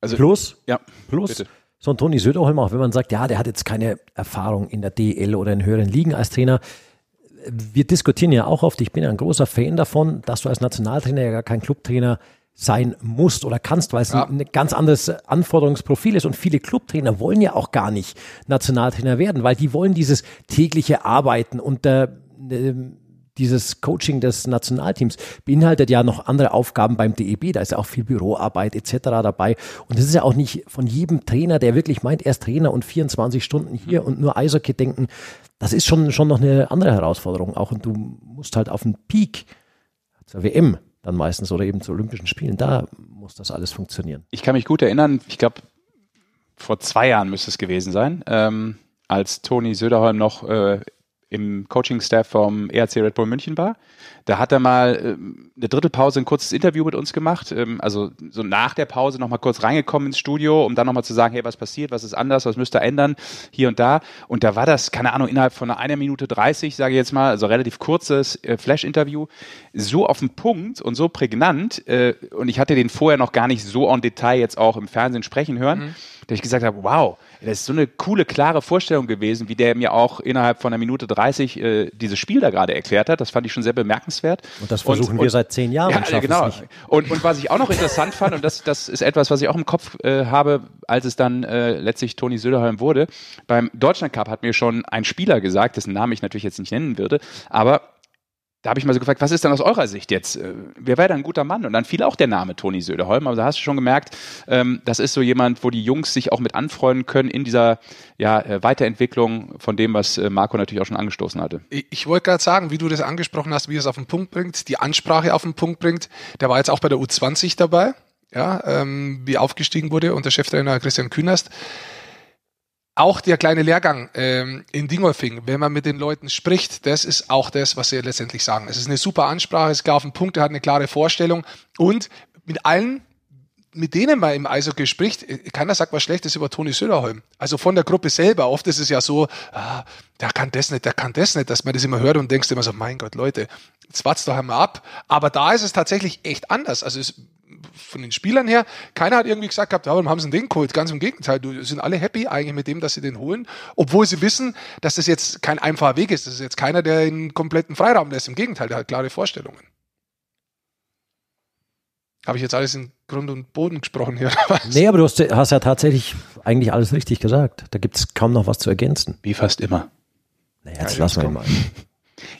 Also, plus, ja, plus bitte. so ein Toni Söderholm, auch wenn man sagt, ja, der hat jetzt keine Erfahrung in der DL oder in höheren Ligen als Trainer. Wir diskutieren ja auch oft, ich bin ja ein großer Fan davon, dass du als Nationaltrainer ja gar kein Clubtrainer sein musst oder kannst, weil es ja. ein, ein, ganz anderes Anforderungsprofil ist. Und viele Clubtrainer wollen ja auch gar nicht Nationaltrainer werden, weil die wollen dieses tägliche Arbeiten und äh, dieses Coaching des Nationalteams beinhaltet ja noch andere Aufgaben beim DEB. Da ist ja auch viel Büroarbeit etc. dabei. Und das ist ja auch nicht von jedem Trainer, der wirklich meint, er ist Trainer und 24 Stunden hier und nur Eishockey denken. Das ist schon, schon noch eine andere Herausforderung auch. Und du musst halt auf den Peak zur WM dann meistens oder eben zu Olympischen Spielen, da muss das alles funktionieren. Ich kann mich gut erinnern, ich glaube, vor zwei Jahren müsste es gewesen sein, ähm, als Toni Söderholm noch äh, im Coaching-Staff vom ERC Red Bull München war. Da hat er mal äh, eine Drittelpause ein kurzes Interview mit uns gemacht, ähm, also so nach der Pause nochmal kurz reingekommen ins Studio, um dann nochmal zu sagen, hey, was passiert, was ist anders, was müsst ihr ändern, hier und da. Und da war das, keine Ahnung, innerhalb von einer Minute 30, sage ich jetzt mal, also relativ kurzes äh, Flash-Interview, so auf den Punkt und so prägnant. Äh, und ich hatte den vorher noch gar nicht so en Detail jetzt auch im Fernsehen sprechen hören. Mhm dass ich gesagt habe, wow, das ist so eine coole, klare Vorstellung gewesen, wie der mir auch innerhalb von einer Minute 30 äh, dieses Spiel da gerade erklärt hat. Das fand ich schon sehr bemerkenswert. Und das versuchen und, wir und, seit zehn Jahren. Ja, genau. Und, und was ich auch noch interessant fand, und das, das ist etwas, was ich auch im Kopf äh, habe, als es dann äh, letztlich Toni Söderholm wurde, beim Deutschland Cup hat mir schon ein Spieler gesagt, dessen Namen ich natürlich jetzt nicht nennen würde, aber da habe ich mal so gefragt, was ist denn aus eurer Sicht jetzt? Äh, wer wäre da ein guter Mann? Und dann fiel auch der Name Toni Söderholm. Aber da hast du schon gemerkt, ähm, das ist so jemand, wo die Jungs sich auch mit anfreunden können in dieser ja, äh, Weiterentwicklung von dem, was äh, Marco natürlich auch schon angestoßen hatte. Ich, ich wollte gerade sagen, wie du das angesprochen hast, wie es auf den Punkt bringt, die Ansprache auf den Punkt bringt. Der war jetzt auch bei der U20 dabei, ja, ähm, wie aufgestiegen wurde unter Cheftrainer Christian Künast auch der kleine Lehrgang ähm, in Dingolfing, wenn man mit den Leuten spricht, das ist auch das, was sie letztendlich sagen. Es ist eine super Ansprache, es ist klar auf den Punkt, er hat eine klare Vorstellung und mit allen, mit denen man im Eishockey spricht, äh, keiner sagt was Schlechtes über Toni Söderholm. Also von der Gruppe selber. Oft ist es ja so, ah, der kann das nicht, der kann das nicht, dass man das immer hört und denkst immer so, mein Gott, Leute, jetzt wart's doch einmal ab. Aber da ist es tatsächlich echt anders. Also es, von den Spielern her, keiner hat irgendwie gesagt gehabt, warum haben sie den geholt? Ganz im Gegenteil, du sind alle happy eigentlich mit dem, dass sie den holen, obwohl sie wissen, dass das jetzt kein einfacher Weg ist. Das ist jetzt keiner, der einen kompletten Freiraum lässt. Im Gegenteil, der hat klare Vorstellungen. Habe ich jetzt alles in Grund und Boden gesprochen hier? Nee, aber du hast, hast, ja tatsächlich eigentlich alles richtig gesagt. Da gibt es kaum noch was zu ergänzen. Wie fast immer. Naja, jetzt ja, lassen wir ihn mal. [laughs]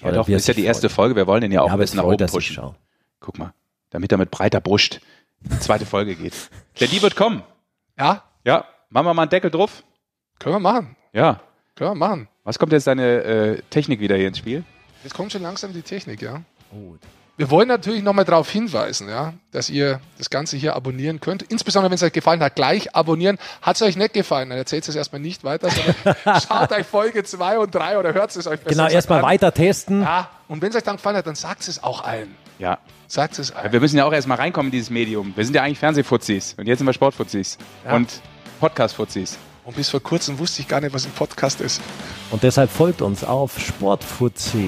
Ja, doch, das ist ja die erste Folge. Wir wollen den ja auch ja, ein bisschen nach oben pushen. Guck mal damit er mit breiter Brust zweite Folge geht. Der die wird kommen. Ja? Ja. Machen wir mal einen Deckel drauf. Können wir machen. Ja. Können wir machen. Was kommt jetzt deine äh, Technik wieder hier ins Spiel? Jetzt kommt schon langsam die Technik, ja. Gut. Wir wollen natürlich nochmal darauf hinweisen, ja, dass ihr das Ganze hier abonnieren könnt. Insbesondere, wenn es euch gefallen hat, gleich abonnieren. Hat es euch nicht gefallen, dann erzählt es erstmal nicht weiter, sondern [laughs] schaut euch Folge 2 und 3 oder hört es euch besser Genau, erstmal weiter testen. Ja, und wenn es euch dann gefallen hat, dann sagt es auch allen. Ja. Sagt es. Ja, wir müssen ja auch erstmal reinkommen in dieses Medium. Wir sind ja eigentlich Fernsehfuzis und jetzt sind wir Sportfuzis ja. und Podcast-Fuzis. Und bis vor kurzem wusste ich gar nicht, was ein Podcast ist. Und deshalb folgt uns auf Sportfuzis.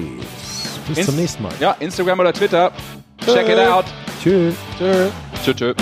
Bis Inst zum nächsten Mal. Ja, Instagram oder Twitter. Check it out. Tschüss. Tschüss. Tschüss.